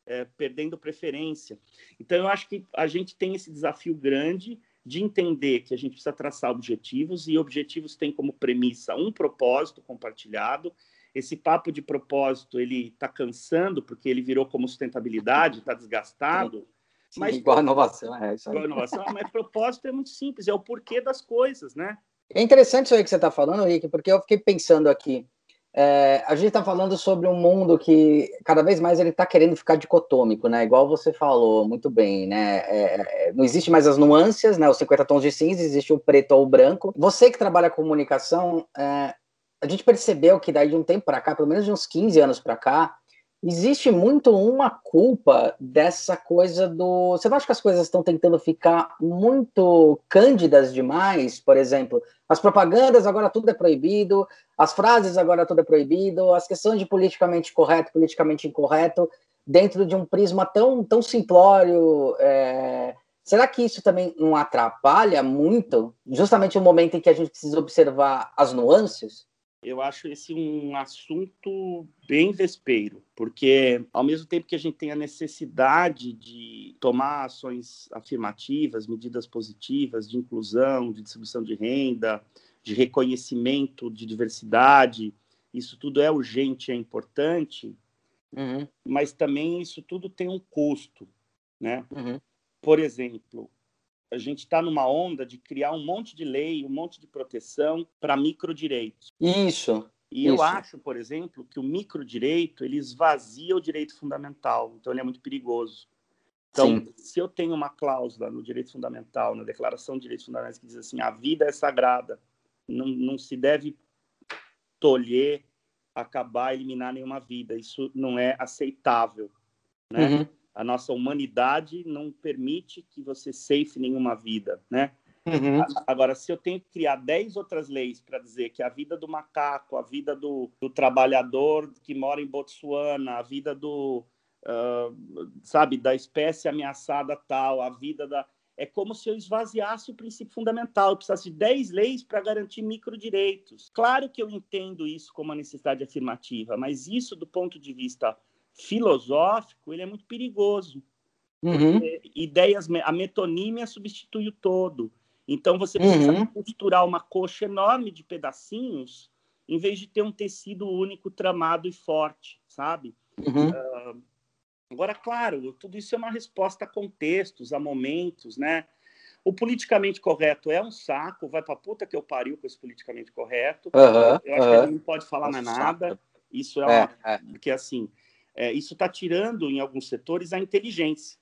é, perdendo preferência. Então eu acho que a gente tem esse desafio grande de entender que a gente precisa traçar objetivos e objetivos têm como premissa um propósito compartilhado. Esse papo de propósito ele está cansando porque ele virou como sustentabilidade, está desgastado. Mas, igual a inovação, é isso aí. Igual a inovação, mas propósito é muito simples, é o porquê das coisas, né? É interessante isso aí que você está falando, Rick, porque eu fiquei pensando aqui. É, a gente está falando sobre um mundo que cada vez mais ele está querendo ficar dicotômico, né? Igual você falou muito bem, né? É, é não existe mais as nuances, né? Os 50 tons de cinza, existe o preto ou o branco. Você que trabalha com comunicação, é, a gente percebeu que daí de um tempo para cá, pelo menos de uns 15 anos para cá, existe muito uma culpa dessa coisa do. Você não acha que as coisas estão tentando ficar muito cândidas demais? Por exemplo, as propagandas agora tudo é proibido, as frases agora tudo é proibido, as questões de politicamente correto, politicamente incorreto, dentro de um prisma tão, tão simplório. É... Será que isso também não atrapalha muito, justamente no momento em que a gente precisa observar as nuances? Eu acho esse um assunto bem vespeiro, porque ao mesmo tempo que a gente tem a necessidade de tomar ações afirmativas, medidas positivas de inclusão, de distribuição de renda, de reconhecimento de diversidade, isso tudo é urgente, é importante. uhum. mas também isso tudo tem um custo, né? Uhum. Por exemplo, a gente está numa onda de criar um monte de lei, um monte de proteção para microdireitos. Isso. E Isso. eu acho, por exemplo, que o microdireito ele esvazia o direito fundamental, então ele é muito perigoso. Então, Sim. se eu tenho uma cláusula no direito fundamental, na Declaração de Direitos Fundamentais, que diz assim: a vida é sagrada, não, não se deve tolher, acabar, eliminar nenhuma vida. Isso não é aceitável. Né? Uhum. A nossa humanidade não permite que você ceife nenhuma vida. Né? Uhum. Agora, se eu tenho que criar 10 outras leis para dizer que a vida do macaco, a vida do, do, trabalhador que mora em Botsuana, a vida do, uh, sabe, da espécie ameaçada tal, a vida da é como se eu esvaziasse o princípio fundamental. Eu precisasse de 10 leis para garantir microdireitos. Claro que eu entendo isso como uma necessidade afirmativa, mas isso, do ponto de vista filosófico, ele é muito perigoso. Uhum. Ideias, a metonímia substitui o todo. Então, você precisa uhum. costurar uma coxa enorme de pedacinhos, em vez de ter um tecido único, tramado e forte, sabe? Uhum. Uh, Agora, claro, tudo isso é uma resposta a contextos, a momentos, né? O politicamente correto é um saco, vai pra puta que eu pariu com esse politicamente correto. Uhum, eu acho uhum. que ele não pode falar mais nada. Isso é, é, uma... é. Porque, assim, é, isso está tirando, em alguns setores, a inteligência.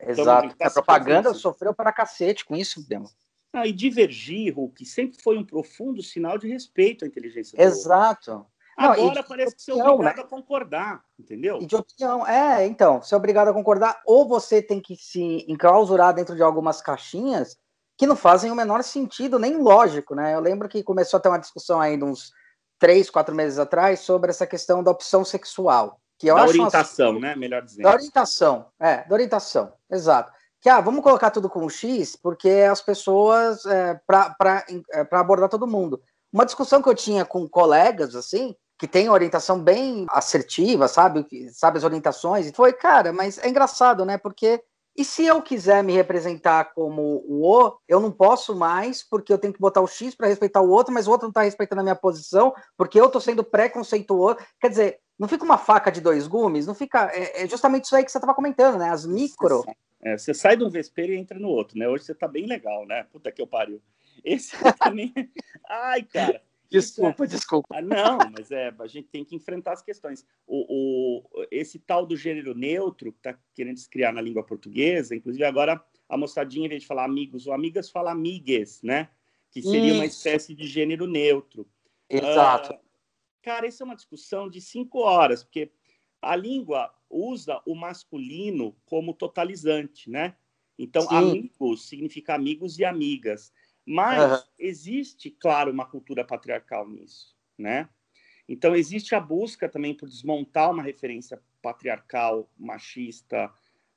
Então, Exato. Então, tá a propaganda sofreu para cacete com isso, Demo. Ah, e divergir, Hulk, sempre foi um profundo sinal de respeito à inteligência. Exato. Agora não, parece que você é obrigado né? a concordar, entendeu? E de opinião, é, então, você é obrigado a concordar, ou você tem que se enclausurar dentro de algumas caixinhas que não fazem o menor sentido, nem lógico, né? Eu lembro que começou a ter uma discussão aí uns três, quatro meses atrás sobre essa questão da opção sexual. Que eu da acho orientação, né? Melhor dizendo. Da orientação, é, da orientação, exato. Que, ah, vamos colocar tudo com X, porque as pessoas, é, para é, abordar todo mundo. Uma discussão que eu tinha com colegas, assim, que tem orientação bem assertiva, sabe? Sabe as orientações. E foi, cara, mas é engraçado, né? Porque e se eu quiser me representar como o O, eu não posso mais, porque eu tenho que botar o X para respeitar o outro, mas o outro não está respeitando a minha posição, porque eu estou sendo preconceituoso. Quer dizer, não fica uma faca de dois gumes, não fica. É, é justamente isso aí que você estava comentando, né? As micro. É, você sai de um vespeiro e entra no outro, né? Hoje você está bem legal, né? Puta que eu pariu. Esse também. Ai, cara. Desculpa, desculpa. Ah, não, mas é, a gente tem que enfrentar as questões. O, o, esse tal do gênero neutro, que está querendo se criar na língua portuguesa, inclusive agora a moçadinha, em vez de falar amigos ou amigas, fala amigues, né? Que seria Isso. uma espécie de gênero neutro. Exato. Uh, cara, isso é uma discussão de cinco horas, porque a língua usa o masculino como totalizante, né? Então, Sim. amigos significa amigos e amigas. Mas uhum. existe, claro, uma cultura patriarcal nisso, né? Então existe a busca também por desmontar uma referência patriarcal, machista,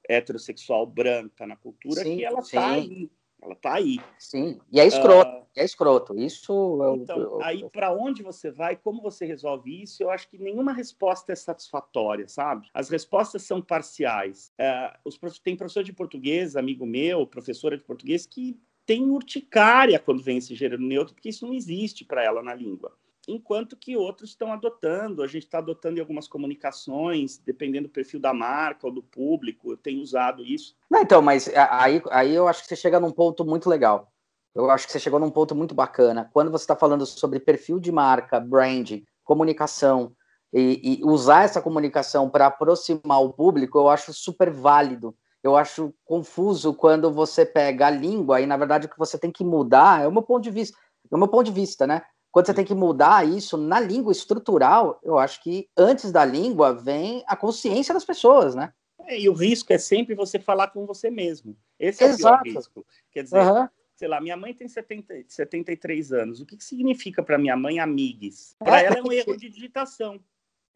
heterossexual, branca na cultura, sim, que ela está aí. Ela está aí. Sim, e é escroto, uh, é escroto. Isso é Então, eu, aí para onde você vai, como você resolve isso, eu acho que nenhuma resposta é satisfatória, sabe? As respostas são parciais. Uh, os, tem professor de português, amigo meu, professora de português, que tem urticária quando vem esse gênero neutro, porque isso não existe para ela na língua. Enquanto que outros estão adotando, a gente está adotando em algumas comunicações, dependendo do perfil da marca ou do público, eu tenho usado isso. Não, então, mas aí, aí eu acho que você chega num ponto muito legal. Eu acho que você chegou num ponto muito bacana. Quando você está falando sobre perfil de marca, branding, comunicação, e, e usar essa comunicação para aproximar o público, eu acho super válido eu acho confuso quando você pega a língua e, na verdade, o que você tem que mudar é o meu ponto de vista, é o meu ponto de vista, né? Quando você tem que mudar isso na língua estrutural, eu acho que antes da língua vem a consciência das pessoas, né? É, e o risco é sempre você falar com você mesmo. Esse é Exato. o pior risco. Quer dizer, uhum. sei lá, minha mãe tem 70, 73 anos. O que, que significa para minha mãe amigues? Para é, ela é um erro de digitação.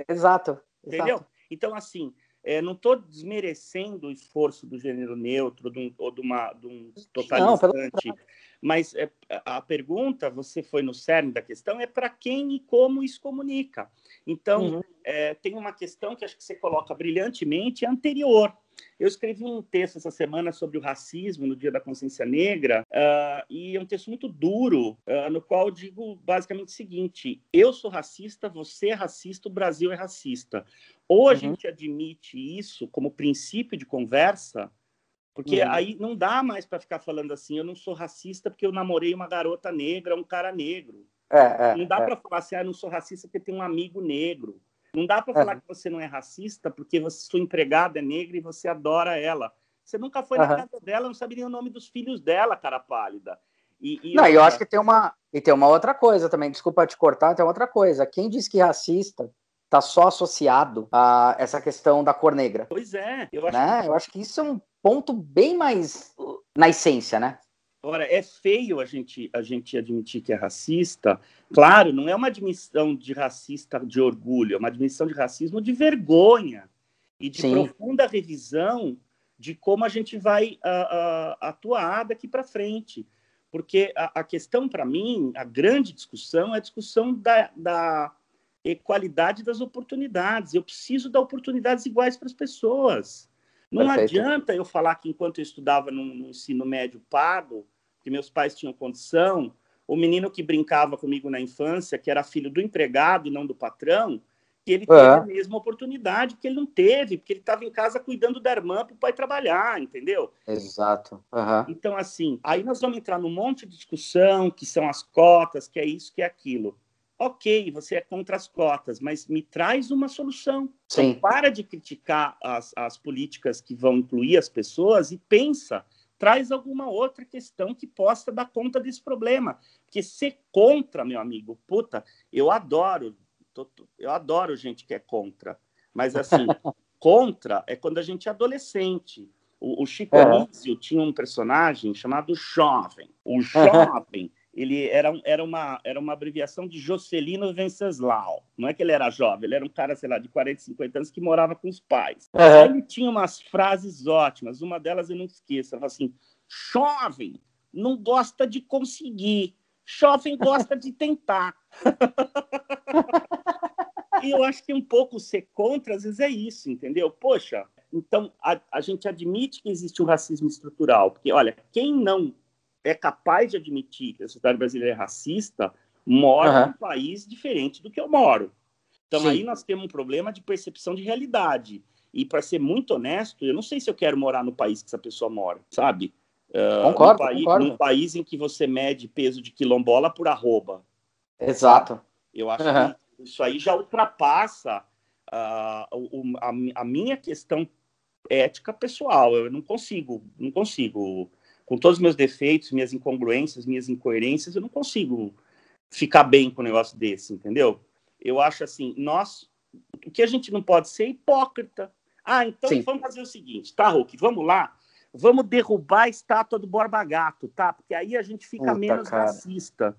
Exato. Entendeu? Exato. Então, assim, é, não estou desmerecendo o esforço do gênero neutro de um, ou de, uma, de um totalizante, não, mas é, a pergunta, você foi no cerne da questão, é para quem e como isso comunica. Então, uhum. é, tem uma questão que acho que você coloca brilhantemente, anterior. Eu escrevi um texto essa semana sobre o racismo no Dia da Consciência Negra, uh, e é um texto muito duro, uh, no qual eu digo basicamente o seguinte: eu sou racista, você é racista, o Brasil é racista Ou a uhum. gente admite isso como princípio de conversa, porque uhum. aí não dá mais para ficar falando assim, eu não sou racista porque eu namorei uma garota negra, um cara negro. É, é, não dá é. para falar assim, ah, eu não sou racista porque tem um amigo negro. Não dá para falar que você não é racista porque você, sua empregada é negra e você adora ela. Você nunca foi uhum. na casa dela, não sabe nem o nome dos filhos dela, cara pálida. E, e não, eu acho que tem uma e tem uma outra coisa também. Desculpa te cortar, tem outra coisa. Quem diz que racista está só associado a essa questão da cor negra? Pois é. Eu acho, né? que... eu acho que isso é um ponto bem mais na essência, né? Agora, é feio a gente, a gente admitir que é racista. Claro, não é uma admissão de racista de orgulho, é uma admissão de racismo de vergonha e de Sim. profunda revisão de como a gente vai uh, uh, atuar daqui para frente. Porque a, a questão, para mim, a grande discussão é a discussão da, da equalidade das oportunidades. Eu preciso dar oportunidades iguais para as pessoas. Não Perfeito. adianta eu falar que enquanto eu estudava no, no, ensino médio pago, que meus pais tinham condição, o menino que brincava comigo na infância, que era filho do empregado e não do patrão, que ele teve é. a mesma oportunidade que ele não teve, porque ele estava em casa cuidando da irmã para o pai trabalhar, entendeu? Exato. Uhum. Então, assim, aí nós vamos entrar num monte de discussão, que são as cotas, que é isso, que é aquilo ok, você é contra as cotas, mas me traz uma solução. Então, Sim. Então, para de criticar as, as políticas que vão incluir as pessoas e pensa, traz alguma outra questão que possa dar conta desse problema. Porque ser contra, meu amigo, puta, eu adoro, tô, eu adoro gente que é contra. Mas assim, contra é quando a gente é adolescente. O, o Chico é. Anísio tinha um personagem chamado Jovem. O Jovem ele era, era, uma, era uma abreviação de Jocelino Venceslau. Não é que ele era jovem, ele era um cara, sei lá, de 40, 50 anos que morava com os pais. Uhum. Ele tinha umas frases ótimas, uma delas eu não esqueço, ela assim, jovem não gosta de conseguir, jovem gosta de tentar. e eu acho que um pouco ser contra, às vezes, é isso, entendeu? Poxa, então a, a gente admite que existe um racismo estrutural, porque, olha, quem não é capaz de admitir que a sociedade brasileira é racista, mora uhum. num país diferente do que eu moro. Então Sim. aí nós temos um problema de percepção de realidade. E para ser muito honesto, eu não sei se eu quero morar no país que essa pessoa mora, sabe? Uh, concordo, num, país, concordo. num país em que você mede peso de quilombola por arroba. Exato. Eu acho uhum. que isso aí já ultrapassa uh, a, a minha questão ética pessoal. Eu não consigo, não consigo com todos os meus defeitos, minhas incongruências, minhas incoerências, eu não consigo ficar bem com um negócio desse, entendeu? Eu acho assim, nós, o que a gente não pode ser é hipócrita. Ah, então Sim. vamos fazer o seguinte, tá, Hulk, vamos lá, vamos derrubar a estátua do Borba Gato, tá? Porque aí a gente fica Puta, menos cara. racista.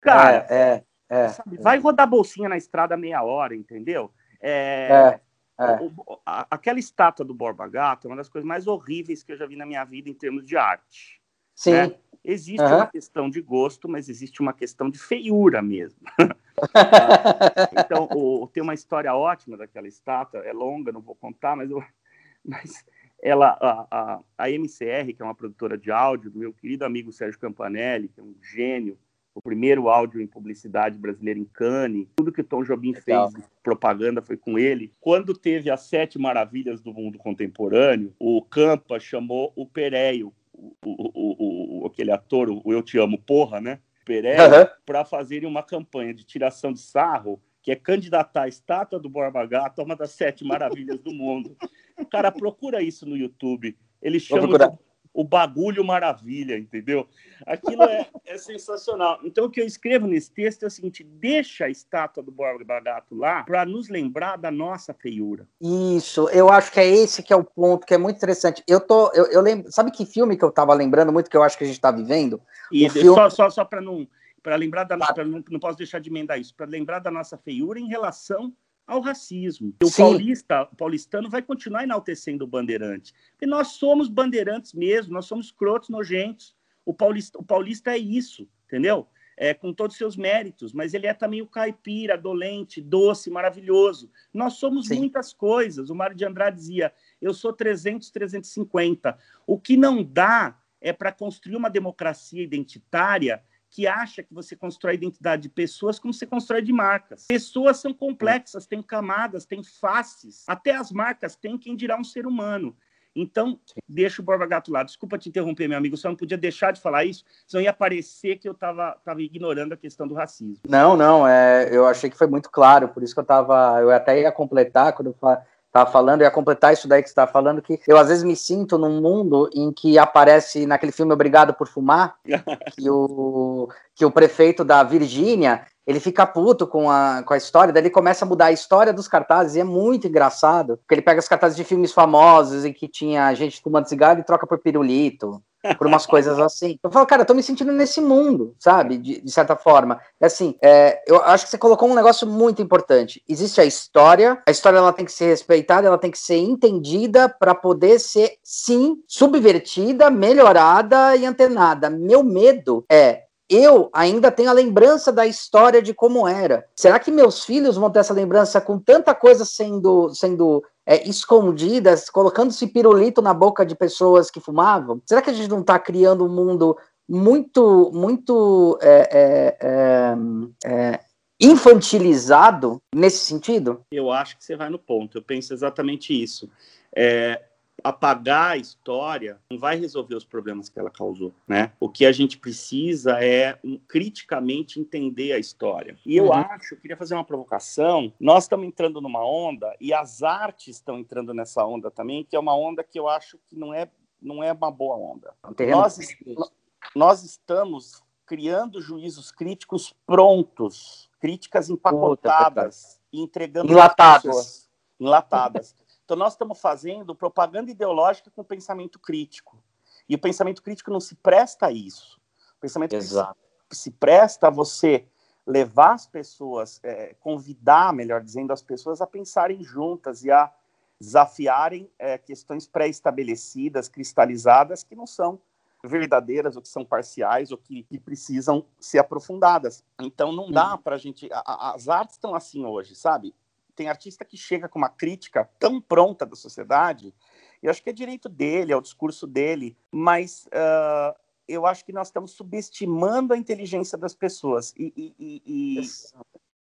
Cara, é, é, é, sabe, vai rodar bolsinha na estrada meia hora, entendeu? É, é. O, a, aquela estátua do Borba Gato é uma das coisas mais horríveis que eu já vi na minha vida em termos de arte. Sim. Né? Existe uhum. uma questão de gosto, mas existe uma questão de feiura mesmo. então, o, tem uma história ótima daquela estátua, é longa, não vou contar, mas, eu, mas ela, a, a, a MCR, que é uma produtora de áudio, do meu querido amigo Sérgio Campanelli, que é um gênio, o primeiro áudio em publicidade brasileira em Cannes. Tudo que o Tom Jobim Legal. fez propaganda foi com ele. Quando teve as Sete Maravilhas do Mundo Contemporâneo, o Campa chamou o Pereio, o, o, o, aquele ator, o Eu Te Amo Porra, né? Pereio, uhum. para fazerem uma campanha de tiração de sarro que é candidatar a estátua do Borba Gato a uma das sete maravilhas do mundo. Cara, procura isso no YouTube. Ele chama o bagulho maravilha, entendeu? Aquilo é, é, sensacional. Então, o que eu escrevo nesse texto é o seguinte: deixa a estátua do Borba Gato lá para nos lembrar da nossa feiura. Isso, eu acho que é esse que é o ponto que é muito interessante. Eu tô, eu, eu lembro, sabe que filme que eu estava lembrando muito que eu acho que a gente está vivendo? E filme... só, só, só para não para lembrar da, tá. não, não posso deixar de emendar isso, para lembrar da nossa feiura em relação ao racismo. O paulista, o paulistano vai continuar enaltecendo o bandeirante. E nós somos bandeirantes mesmo, nós somos crotos nojentos. O paulista, o paulista é isso, entendeu? É, com todos os seus méritos, mas ele é também o caipira, dolente, doce, maravilhoso. Nós somos Sim. muitas coisas. O Mário de Andrade dizia: eu sou 300, 350. O que não dá é para construir uma democracia identitária que acha que você constrói a identidade de pessoas como você constrói de marcas. Pessoas são complexas, têm camadas, têm faces. Até as marcas têm quem dirá um ser humano. Então, deixa o Borba Gato lá. Desculpa te interromper, meu amigo, só não podia deixar de falar isso, senão ia parecer que eu estava tava ignorando a questão do racismo. Não, não, é, eu achei que foi muito claro, por isso que eu estava, eu até ia completar quando eu estava falando, eu ia completar isso daí que você estava falando, que eu às vezes me sinto num mundo em que aparece naquele filme Obrigado por Fumar, que o, que o prefeito da Virgínia ele fica puto com a, com a história, daí ele começa a mudar a história dos cartazes, e é muito engraçado, porque ele pega os cartazes de filmes famosos em que tinha gente fumando cigarro e troca por pirulito, por umas coisas assim. Eu falo, cara, eu tô me sentindo nesse mundo, sabe? De, de certa forma. É assim, é, eu acho que você colocou um negócio muito importante. Existe a história, a história ela tem que ser respeitada, ela tem que ser entendida para poder ser, sim, subvertida, melhorada e antenada. Meu medo é eu ainda tenho a lembrança da história de como era. Será que meus filhos vão ter essa lembrança com tanta coisa sendo, sendo é, escondidas, colocando-se pirulito na boca de pessoas que fumavam? Será que a gente não está criando um mundo muito, muito é, é, é, é, infantilizado nesse sentido? Eu acho que você vai no ponto. Eu penso exatamente isso. É, apagar a história não vai resolver os problemas que ela causou, né? O que a gente precisa é um, criticamente entender a história. E eu uhum. acho, eu queria fazer uma provocação, nós estamos entrando numa onda e as artes estão entrando nessa onda também, que é uma onda que eu acho que não é não é uma boa onda. Nós, nós estamos criando juízos críticos prontos, críticas empacotadas e entregando enlatadas. enlatadas. Então, nós estamos fazendo propaganda ideológica com pensamento crítico. E o pensamento crítico não se presta a isso. O pensamento Exato. Se, se presta a você levar as pessoas, é, convidar, melhor dizendo, as pessoas a pensarem juntas e a desafiarem é, questões pré-estabelecidas, cristalizadas, que não são verdadeiras, ou que são parciais, ou que, que precisam ser aprofundadas. Então, não dá para a gente. As artes estão assim hoje, sabe? Tem artista que chega com uma crítica tão pronta da sociedade, eu acho que é direito dele, é o discurso dele, mas uh, eu acho que nós estamos subestimando a inteligência das pessoas. E, e, e,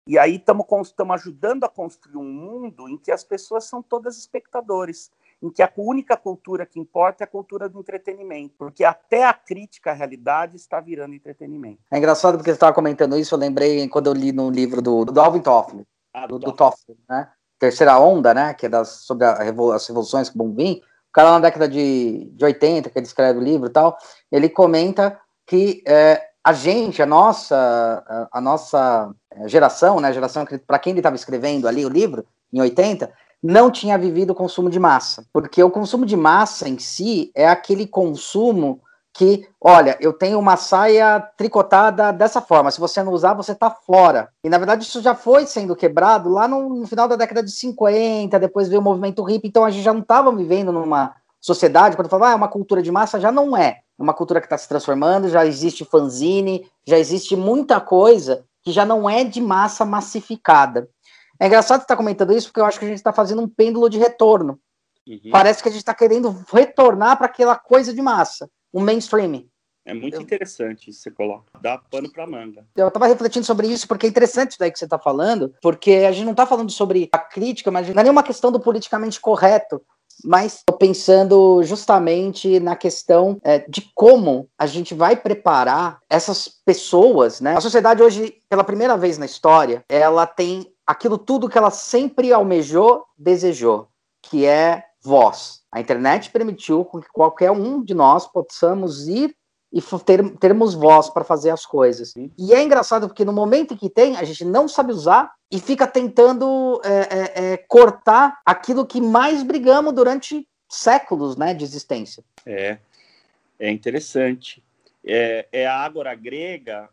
e aí estamos ajudando a construir um mundo em que as pessoas são todas espectadores, em que a única cultura que importa é a cultura do entretenimento, porque até a crítica à realidade está virando entretenimento. É engraçado porque você estava comentando isso, eu lembrei quando eu li no livro do, do Alvin Toffler, ah, do, do Toffler, né? Terceira onda, né? Que é das, sobre revol as revoluções que vão vir. O cara na década de, de 80, que ele escreve o livro e tal, ele comenta que é, a gente, a nossa, a, nossa geração, né? A geração para quem ele estava escrevendo ali o livro, em 80, não tinha vivido o consumo de massa. Porque o consumo de massa em si é aquele consumo que, olha, eu tenho uma saia tricotada dessa forma, se você não usar, você tá fora. E na verdade isso já foi sendo quebrado lá no, no final da década de 50, depois veio o movimento hippie, então a gente já não estava vivendo numa sociedade, quando falava, ah, é uma cultura de massa, já não é. É uma cultura que está se transformando, já existe fanzine, já existe muita coisa que já não é de massa massificada. É engraçado você estar tá comentando isso, porque eu acho que a gente está fazendo um pêndulo de retorno. Uhum. Parece que a gente está querendo retornar para aquela coisa de massa um mainstream. É muito interessante isso que você coloca. Dá pano para manga. Eu estava refletindo sobre isso porque é interessante isso daí que você está falando, porque a gente não está falando sobre a crítica, mas não é nenhuma questão do politicamente correto, mas estou pensando justamente na questão é, de como a gente vai preparar essas pessoas, né? A sociedade hoje, pela primeira vez na história, ela tem aquilo tudo que ela sempre almejou, desejou, que é voz. A internet permitiu que qualquer um de nós possamos ir e ter, termos voz para fazer as coisas. E é engraçado porque no momento em que tem, a gente não sabe usar e fica tentando é, é, é, cortar aquilo que mais brigamos durante séculos né, de existência. É, é interessante. É, é a ágora grega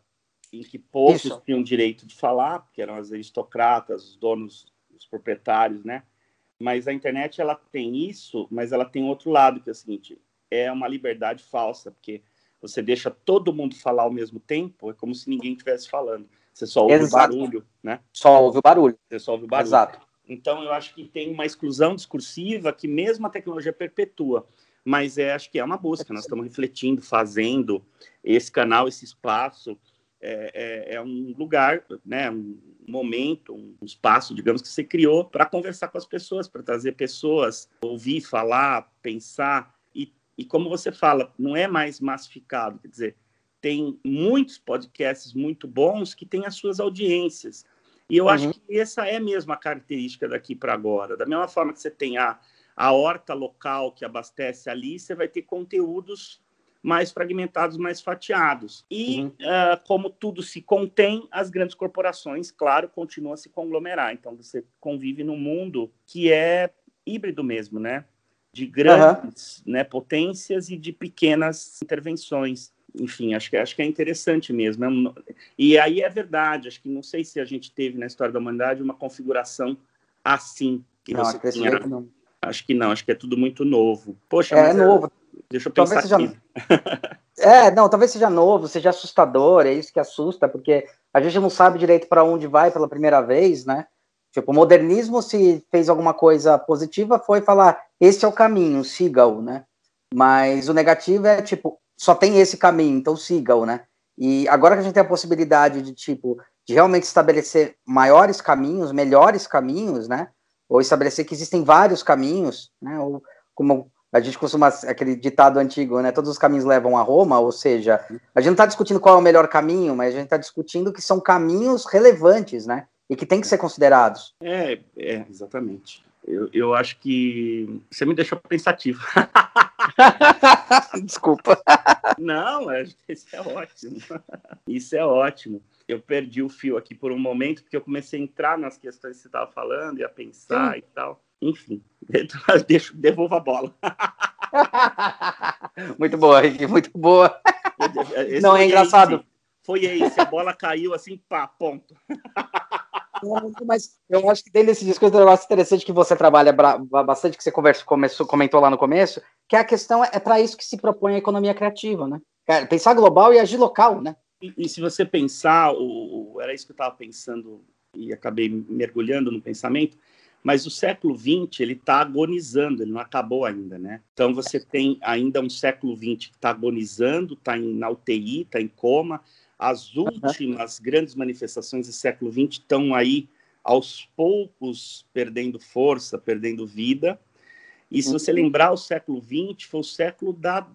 em que poucos Isso. tinham direito de falar, porque eram as aristocratas, os donos, os proprietários, né? Mas a internet ela tem isso, mas ela tem outro lado que é o seguinte: é uma liberdade falsa, porque você deixa todo mundo falar ao mesmo tempo, é como se ninguém estivesse falando. Você só ouve Exato. o barulho, né? Só ouve o barulho. Você só ouve o barulho. Exato. Então eu acho que tem uma exclusão discursiva que mesmo a tecnologia perpetua. Mas é, acho que é uma busca. Nós estamos refletindo, fazendo esse canal, esse espaço é, é, é um lugar, né, um momento, um espaço, digamos, que você criou para conversar com as pessoas, para trazer pessoas, ouvir, falar, pensar. E, e como você fala, não é mais massificado, quer dizer, tem muitos podcasts muito bons que têm as suas audiências. E eu uhum. acho que essa é mesmo a característica daqui para agora. Da mesma forma que você tem a, a horta local que abastece ali, você vai ter conteúdos mais fragmentados, mais fatiados. E uhum. uh, como tudo se contém, as grandes corporações, claro, continuam a se conglomerar. Então você convive num mundo que é híbrido mesmo, né? De grandes uhum. né, potências e de pequenas intervenções. Enfim, acho que, acho que é interessante mesmo. É e aí é verdade, acho que não sei se a gente teve na história da humanidade uma configuração assim. Que não, você tinha... não. Acho que não, acho que é tudo muito novo. Poxa, é, é novo. Deixa eu pensar talvez seja... é, não, talvez seja novo, seja assustador, é isso que assusta, porque a gente não sabe direito para onde vai pela primeira vez, né? Tipo, o modernismo, se fez alguma coisa positiva, foi falar, esse é o caminho, siga-o, né? Mas o negativo é, tipo, só tem esse caminho, então siga-o, né? E agora que a gente tem a possibilidade de, tipo, de realmente estabelecer maiores caminhos, melhores caminhos, né? Ou estabelecer que existem vários caminhos, né? Ou como a gente costuma, aquele ditado antigo, né? Todos os caminhos levam a Roma, ou seja, a gente não está discutindo qual é o melhor caminho, mas a gente está discutindo que são caminhos relevantes, né? E que tem que ser considerados. É, é exatamente. Eu, eu acho que você me deixou pensativo. Desculpa. Não, isso é ótimo. Isso é ótimo. Eu perdi o fio aqui por um momento, porque eu comecei a entrar nas questões que você estava falando e a pensar Sim. e tal. Enfim, deixo, devolvo a bola. muito boa, Rick, muito boa. Esse Não, é engraçado. Esse, foi esse, a bola caiu assim, pá, ponto. Mas eu acho que dentro desse discurso é um negócio interessante que você trabalha bastante, que você conversou, começou, comentou lá no começo, que a questão é, é para isso que se propõe a economia criativa, né? Pensar global e agir local, né? E, e se você pensar, o, o, era isso que eu estava pensando e acabei mergulhando no pensamento, mas o século XX ele está agonizando, ele não acabou ainda, né? Então você tem ainda um século XX que está agonizando, está na UTI, está em coma. As últimas uhum. grandes manifestações do século XX estão aí aos poucos perdendo força, perdendo vida. E se você uhum. lembrar, o século XX foi o século da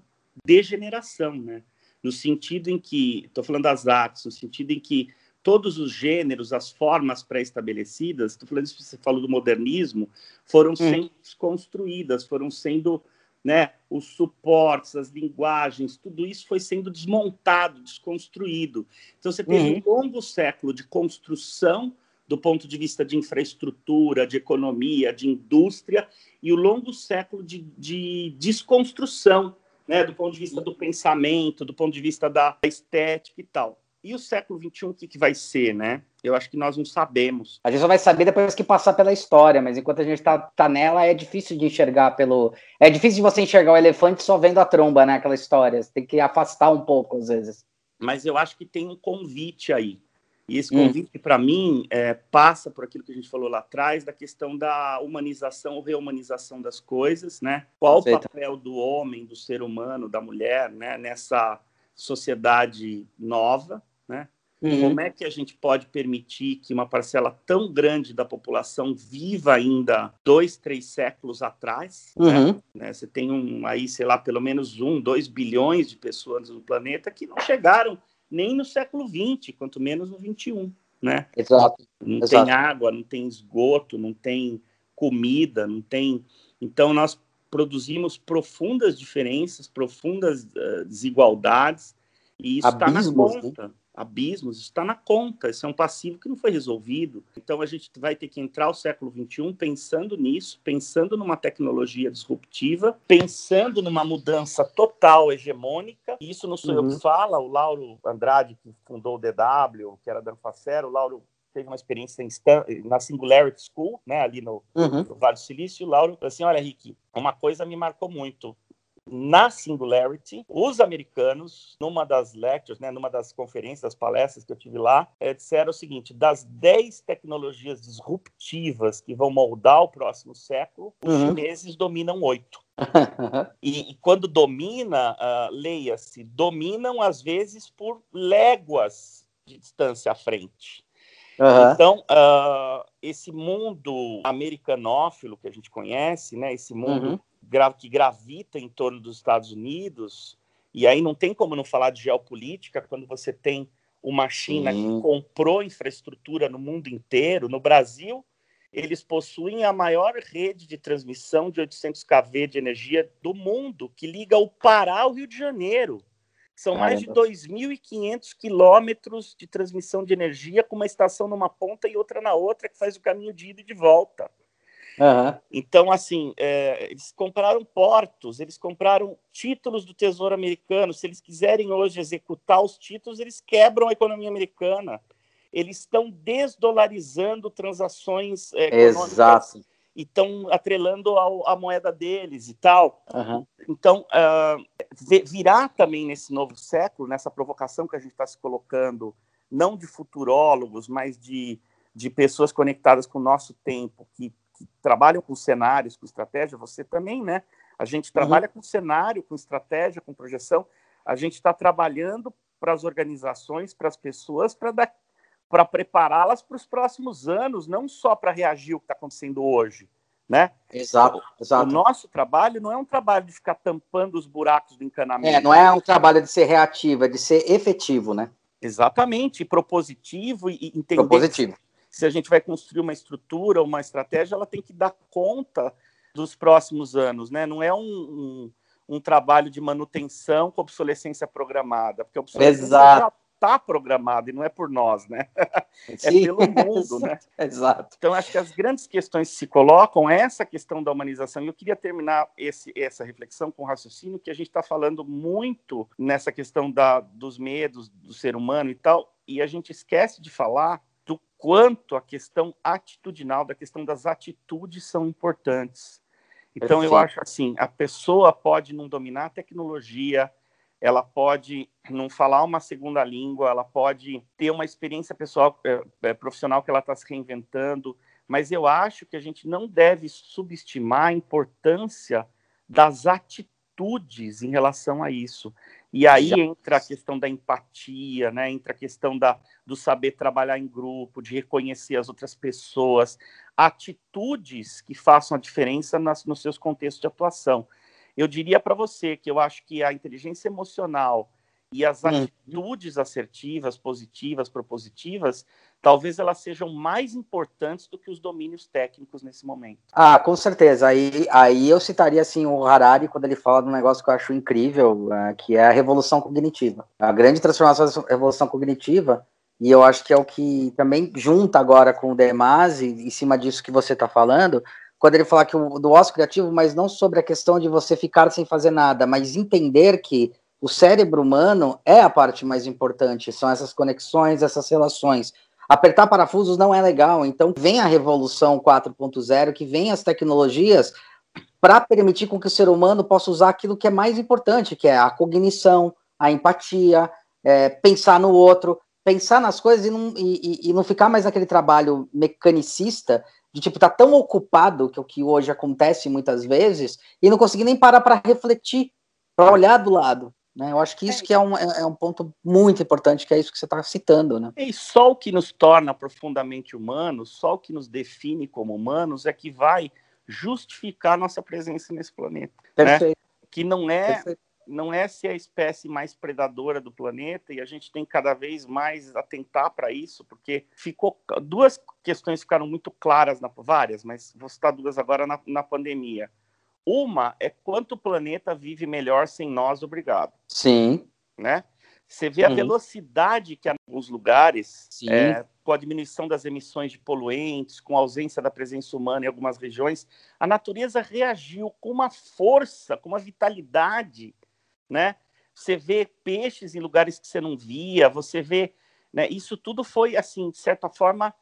degeneração, né? No sentido em que, estou falando das artes, no sentido em que todos os gêneros, as formas pré-estabelecidas, estou falando isso, você falou do modernismo, foram hum. sendo construídas, foram sendo, né, os suportes, as linguagens, tudo isso foi sendo desmontado, desconstruído. Então você teve uhum. um longo século de construção do ponto de vista de infraestrutura, de economia, de indústria, e o longo século de, de desconstrução, né, do ponto de vista do pensamento, do ponto de vista da estética e tal. E o século XXI, o que, que vai ser, né? Eu acho que nós não sabemos. A gente só vai saber depois que passar pela história, mas enquanto a gente tá, tá nela, é difícil de enxergar pelo. É difícil de você enxergar o elefante só vendo a tromba, né? Aquela história. Você tem que afastar um pouco, às vezes. Mas eu acho que tem um convite aí. E esse hum. convite, hum. para mim, é, passa por aquilo que a gente falou lá atrás, da questão da humanização ou reumanização das coisas, né? Qual Aceita. o papel do homem, do ser humano, da mulher, né? Nessa sociedade nova, né? Uhum. Como é que a gente pode permitir que uma parcela tão grande da população viva ainda dois, três séculos atrás? Né? Uhum. Né? Você tem um aí, sei lá, pelo menos um, dois bilhões de pessoas no planeta que não chegaram nem no século XX, quanto menos no XXI, né? Exato. Não Exato. tem água, não tem esgoto, não tem comida, não tem. Então nós produzimos profundas diferenças, profundas uh, desigualdades e isso está na né? conta. Né? Abismos, isso está na conta. Isso é um passivo que não foi resolvido. Então a gente vai ter que entrar o século XXI pensando nisso, pensando numa tecnologia disruptiva, pensando numa mudança total hegemônica. Isso não sou uhum. eu que uhum. fala, o Lauro Andrade, que fundou o DW, que era da Anfacer, o Lauro teve uma experiência Stan, na Singularity School, né, ali no, uhum. no Vale do Silício, e o Lauro falou assim, olha, Rick, uma coisa me marcou muito na Singularity, os americanos, numa das lectures, né, numa das conferências, das palestras que eu tive lá, é, disseram o seguinte: das 10 tecnologias disruptivas que vão moldar o próximo século, os uhum. chineses dominam oito. e, e, quando domina, uh, leia-se, dominam às vezes por léguas de distância à frente. Uhum. Então, uh, esse mundo americanófilo que a gente conhece, né, esse mundo uhum. Que gravita em torno dos Estados Unidos, e aí não tem como não falar de geopolítica quando você tem uma China uhum. que comprou infraestrutura no mundo inteiro. No Brasil, eles possuem a maior rede de transmissão de 800 kV de energia do mundo, que liga o Pará ao Rio de Janeiro. São mais de 2.500 quilômetros de transmissão de energia, com uma estação numa ponta e outra na outra, que faz o caminho de ida e de volta. Uhum. Então, assim, é, eles compraram portos, eles compraram títulos do Tesouro Americano. Se eles quiserem hoje executar os títulos, eles quebram a economia americana. Eles estão desdolarizando transações é, econômicas. Exato e estão atrelando ao, a moeda deles e tal. Uhum. Então, uh, virá também nesse novo século, nessa provocação que a gente está se colocando, não de futurólogos, mas de, de pessoas conectadas com o nosso tempo, que, que trabalham com cenários, com estratégia, você também, né? A gente uhum. trabalha uhum. com cenário, com estratégia, com projeção. A gente está trabalhando para as organizações, para as pessoas, para dar para prepará-las para os próximos anos, não só para reagir ao que está acontecendo hoje. Né? Exato, exato. O nosso trabalho não é um trabalho de ficar tampando os buracos do encanamento. É, não é um trabalho de ser reativo, é de ser efetivo, né? Exatamente, propositivo e entender propositivo. Se a gente vai construir uma estrutura, uma estratégia, ela tem que dar conta dos próximos anos, né? Não é um, um, um trabalho de manutenção com obsolescência programada, porque a obsolescência Exato. já está programado e não é por nós, né? é pelo mundo, né? Exato. Então, acho que as grandes questões que se colocam é essa questão da humanização. E eu queria terminar esse, essa reflexão com o raciocínio que a gente está falando muito nessa questão da, dos medos do ser humano e tal, e a gente esquece de falar do quanto a questão atitudinal, da questão das atitudes são importantes. Então, Perfeito. eu acho assim, a pessoa pode não dominar a tecnologia, ela pode não falar uma segunda língua, ela pode ter uma experiência pessoal, é, é, profissional que ela está se reinventando, mas eu acho que a gente não deve subestimar a importância das atitudes em relação a isso. E aí entra a questão da empatia, né? entra a questão da, do saber trabalhar em grupo, de reconhecer as outras pessoas, atitudes que façam a diferença nas, nos seus contextos de atuação. Eu diria para você que eu acho que a inteligência emocional e as hum. atitudes assertivas, positivas, propositivas, talvez elas sejam mais importantes do que os domínios técnicos nesse momento. Ah, com certeza. Aí, aí eu citaria assim o Harari quando ele fala de um negócio que eu acho incrível, uh, que é a revolução cognitiva. A grande transformação da revolução cognitiva, e eu acho que é o que também junta agora com o Demasi, em cima disso que você está falando, quando ele fala que o, do ócio criativo, mas não sobre a questão de você ficar sem fazer nada, mas entender que o cérebro humano é a parte mais importante, são essas conexões, essas relações. Apertar parafusos não é legal, então vem a revolução 4.0, que vem as tecnologias para permitir com que o ser humano possa usar aquilo que é mais importante, que é a cognição, a empatia, é, pensar no outro, pensar nas coisas e não, e, e não ficar mais naquele trabalho mecanicista de tipo tá tão ocupado que é o que hoje acontece muitas vezes e não conseguir nem parar para refletir, para olhar do lado. Né? Eu acho que isso é, que é um, é, é um ponto muito importante, que é isso que você está citando. Né? E só o que nos torna profundamente humanos, só o que nos define como humanos é que vai justificar nossa presença nesse planeta. Né? Perfeito. Né? Que não é Perfeito não é ser a espécie mais predadora do planeta e a gente tem cada vez mais atentar para isso, porque ficou duas questões ficaram muito claras na várias, mas vou citar duas agora na, na pandemia. Uma é quanto o planeta vive melhor sem nós, obrigado. Sim. Né? Você vê a uhum. velocidade que há em alguns lugares, é, com a diminuição das emissões de poluentes, com a ausência da presença humana em algumas regiões, a natureza reagiu com uma força, com uma vitalidade né? Você vê peixes em lugares que você não via, você vê, né? Isso tudo foi assim, de certa forma,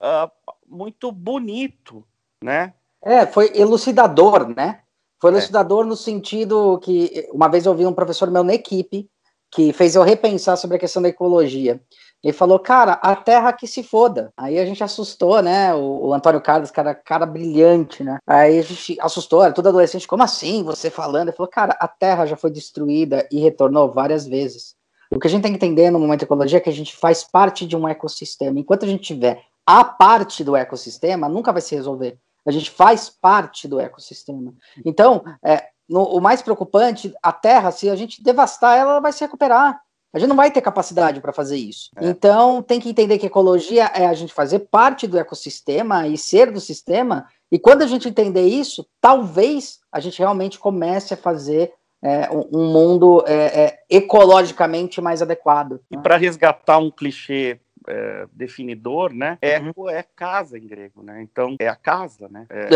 uh, muito bonito, né? É, foi elucidador, né? Foi é. elucidador é. no sentido que uma vez eu vi um professor meu na equipe que fez eu repensar sobre a questão da ecologia. Ele falou, cara, a terra que se foda. Aí a gente assustou, né? O, o Antônio Carlos, cara, cara brilhante, né? Aí a gente assustou, era todo adolescente, como assim? Você falando? Ele falou, cara, a terra já foi destruída e retornou várias vezes. O que a gente tem que entender no momento ecologia é que a gente faz parte de um ecossistema. Enquanto a gente tiver a parte do ecossistema, nunca vai se resolver. A gente faz parte do ecossistema. Então, é, no, o mais preocupante, a Terra, se a gente devastar ela, ela vai se recuperar. A gente não vai ter capacidade para fazer isso. É. Então, tem que entender que ecologia é a gente fazer parte do ecossistema e ser do sistema. E quando a gente entender isso, talvez a gente realmente comece a fazer é, um, mundo é, é, ecologicamente mais adequado. E para resgatar um clichê é, definidor, né? Eco uhum. é casa em grego, né? Então é a casa, né? É,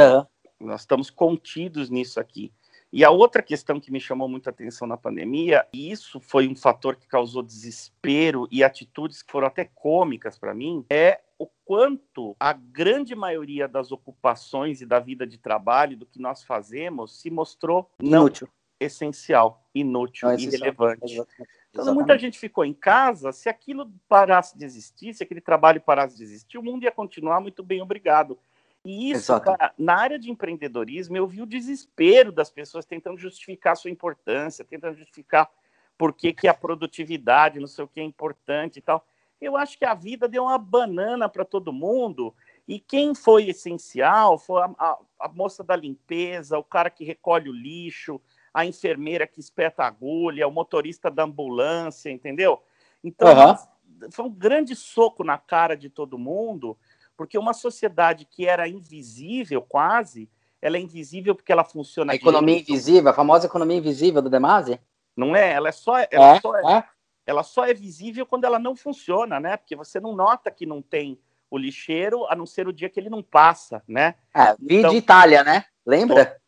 nós estamos contidos nisso aqui. E a outra questão que me chamou muita atenção na pandemia, e isso foi um fator que causou desespero e atitudes que foram até cômicas para mim, é o quanto a grande maioria das ocupações e da vida de trabalho, do que nós fazemos, se mostrou inútil. não essencial, inútil, não, irrelevante. Exatamente. Então, muita gente ficou em casa. Se aquilo parasse de existir, se aquele trabalho parasse de existir, o mundo ia continuar muito bem, obrigado. E isso, cara, na área de empreendedorismo, eu vi o desespero das pessoas tentando justificar sua importância, tentando justificar por que, que a produtividade, não sei o que, é importante e tal. Eu acho que a vida deu uma banana para todo mundo. E quem foi essencial foi a, a, a, moça da limpeza, o cara que recolhe o lixo, a enfermeira que espeta a agulha, o motorista da ambulância, entendeu? Então, uhum. foi um grande soco na cara de todo mundo porque uma sociedade que era invisível quase, ela é invisível porque ela funciona. A economia direito. invisível, a famosa economia invisível do Demasi? Não é? Ela é só, ela é, só é, é, ela só é visível quando ela não funciona, né? Porque você não nota que não tem o lixeiro, a não ser o dia que ele não passa, né? É, então, de Itália, né? Lembra?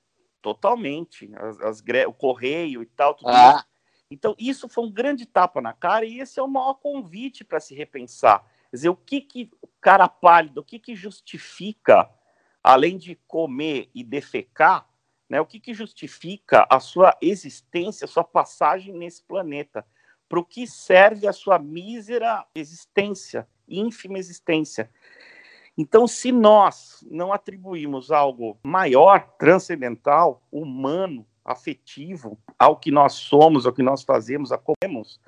To totalmente. As, as, o correio e tal, tudo ah. isso. Então, isso foi um grande tapa na cara e esse é o maior convite para se repensar. Quer dizer, o que, que o cara pálido, o que, que justifica, além de comer e defecar, né, o que, que justifica a sua existência, a sua passagem nesse planeta? Para o que serve a sua mísera existência, ínfima existência? Então, se nós não atribuímos algo maior, transcendental, humano, afetivo ao que nós somos, ao que nós fazemos, a comemos,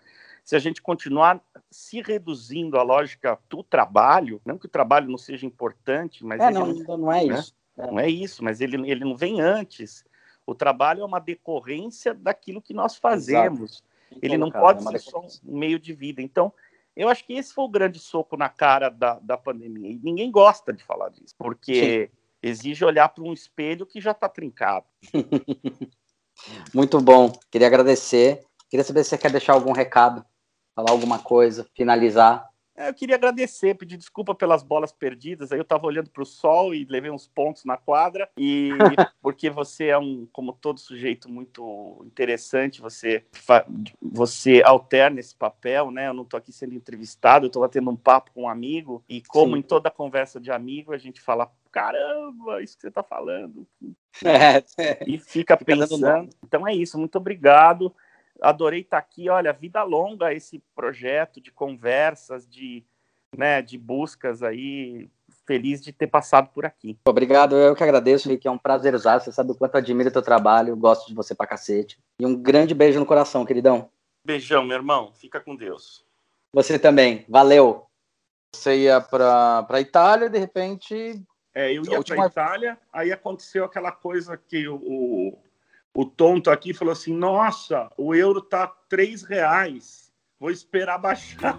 se a gente continuar se reduzindo à lógica do trabalho, não que o trabalho não seja importante, mas é, não, não, não, é né? isso. É. Não é isso, mas ele, ele não vem antes. O trabalho é uma decorrência daquilo que nós fazemos. Ele não pode é ser só um meio de vida. Então, eu acho que esse foi o grande soco na cara da, da pandemia. E ninguém gosta de falar disso, porque Sim. exige olhar para um espelho que já está trincado. Muito bom. Queria agradecer. Queria saber se você quer deixar algum recado falar alguma coisa, finalizar. É, eu queria agradecer, pedir desculpa pelas bolas perdidas. Aí eu estava olhando para o sol e levei uns pontos na quadra. E porque você é um, como todo sujeito muito interessante, você você alterna esse papel, né? Eu não estou aqui sendo entrevistado, eu estou batendo um papo com um amigo. E como Sim. em toda conversa de amigo, a gente fala: caramba, isso que você está falando. É, é. E fica, fica pensando. Então é isso. Muito obrigado adorei estar aqui. Olha, vida longa esse projeto de conversas, de, né, de buscas aí. Feliz de ter passado por aqui. Obrigado, eu que agradeço, Rick. É um prazer usar. Você sabe o quanto eu admiro o teu trabalho, gosto de você pra cacete. E um grande beijo no coração, queridão. Beijão, meu irmão. Fica com Deus. Você também. Valeu. Você ia pra, pra Itália, de repente. É, eu ia última... pra Itália, aí aconteceu aquela coisa que o, o o tonto aqui falou assim: nossa, o euro tá três reais. Vou esperar baixar.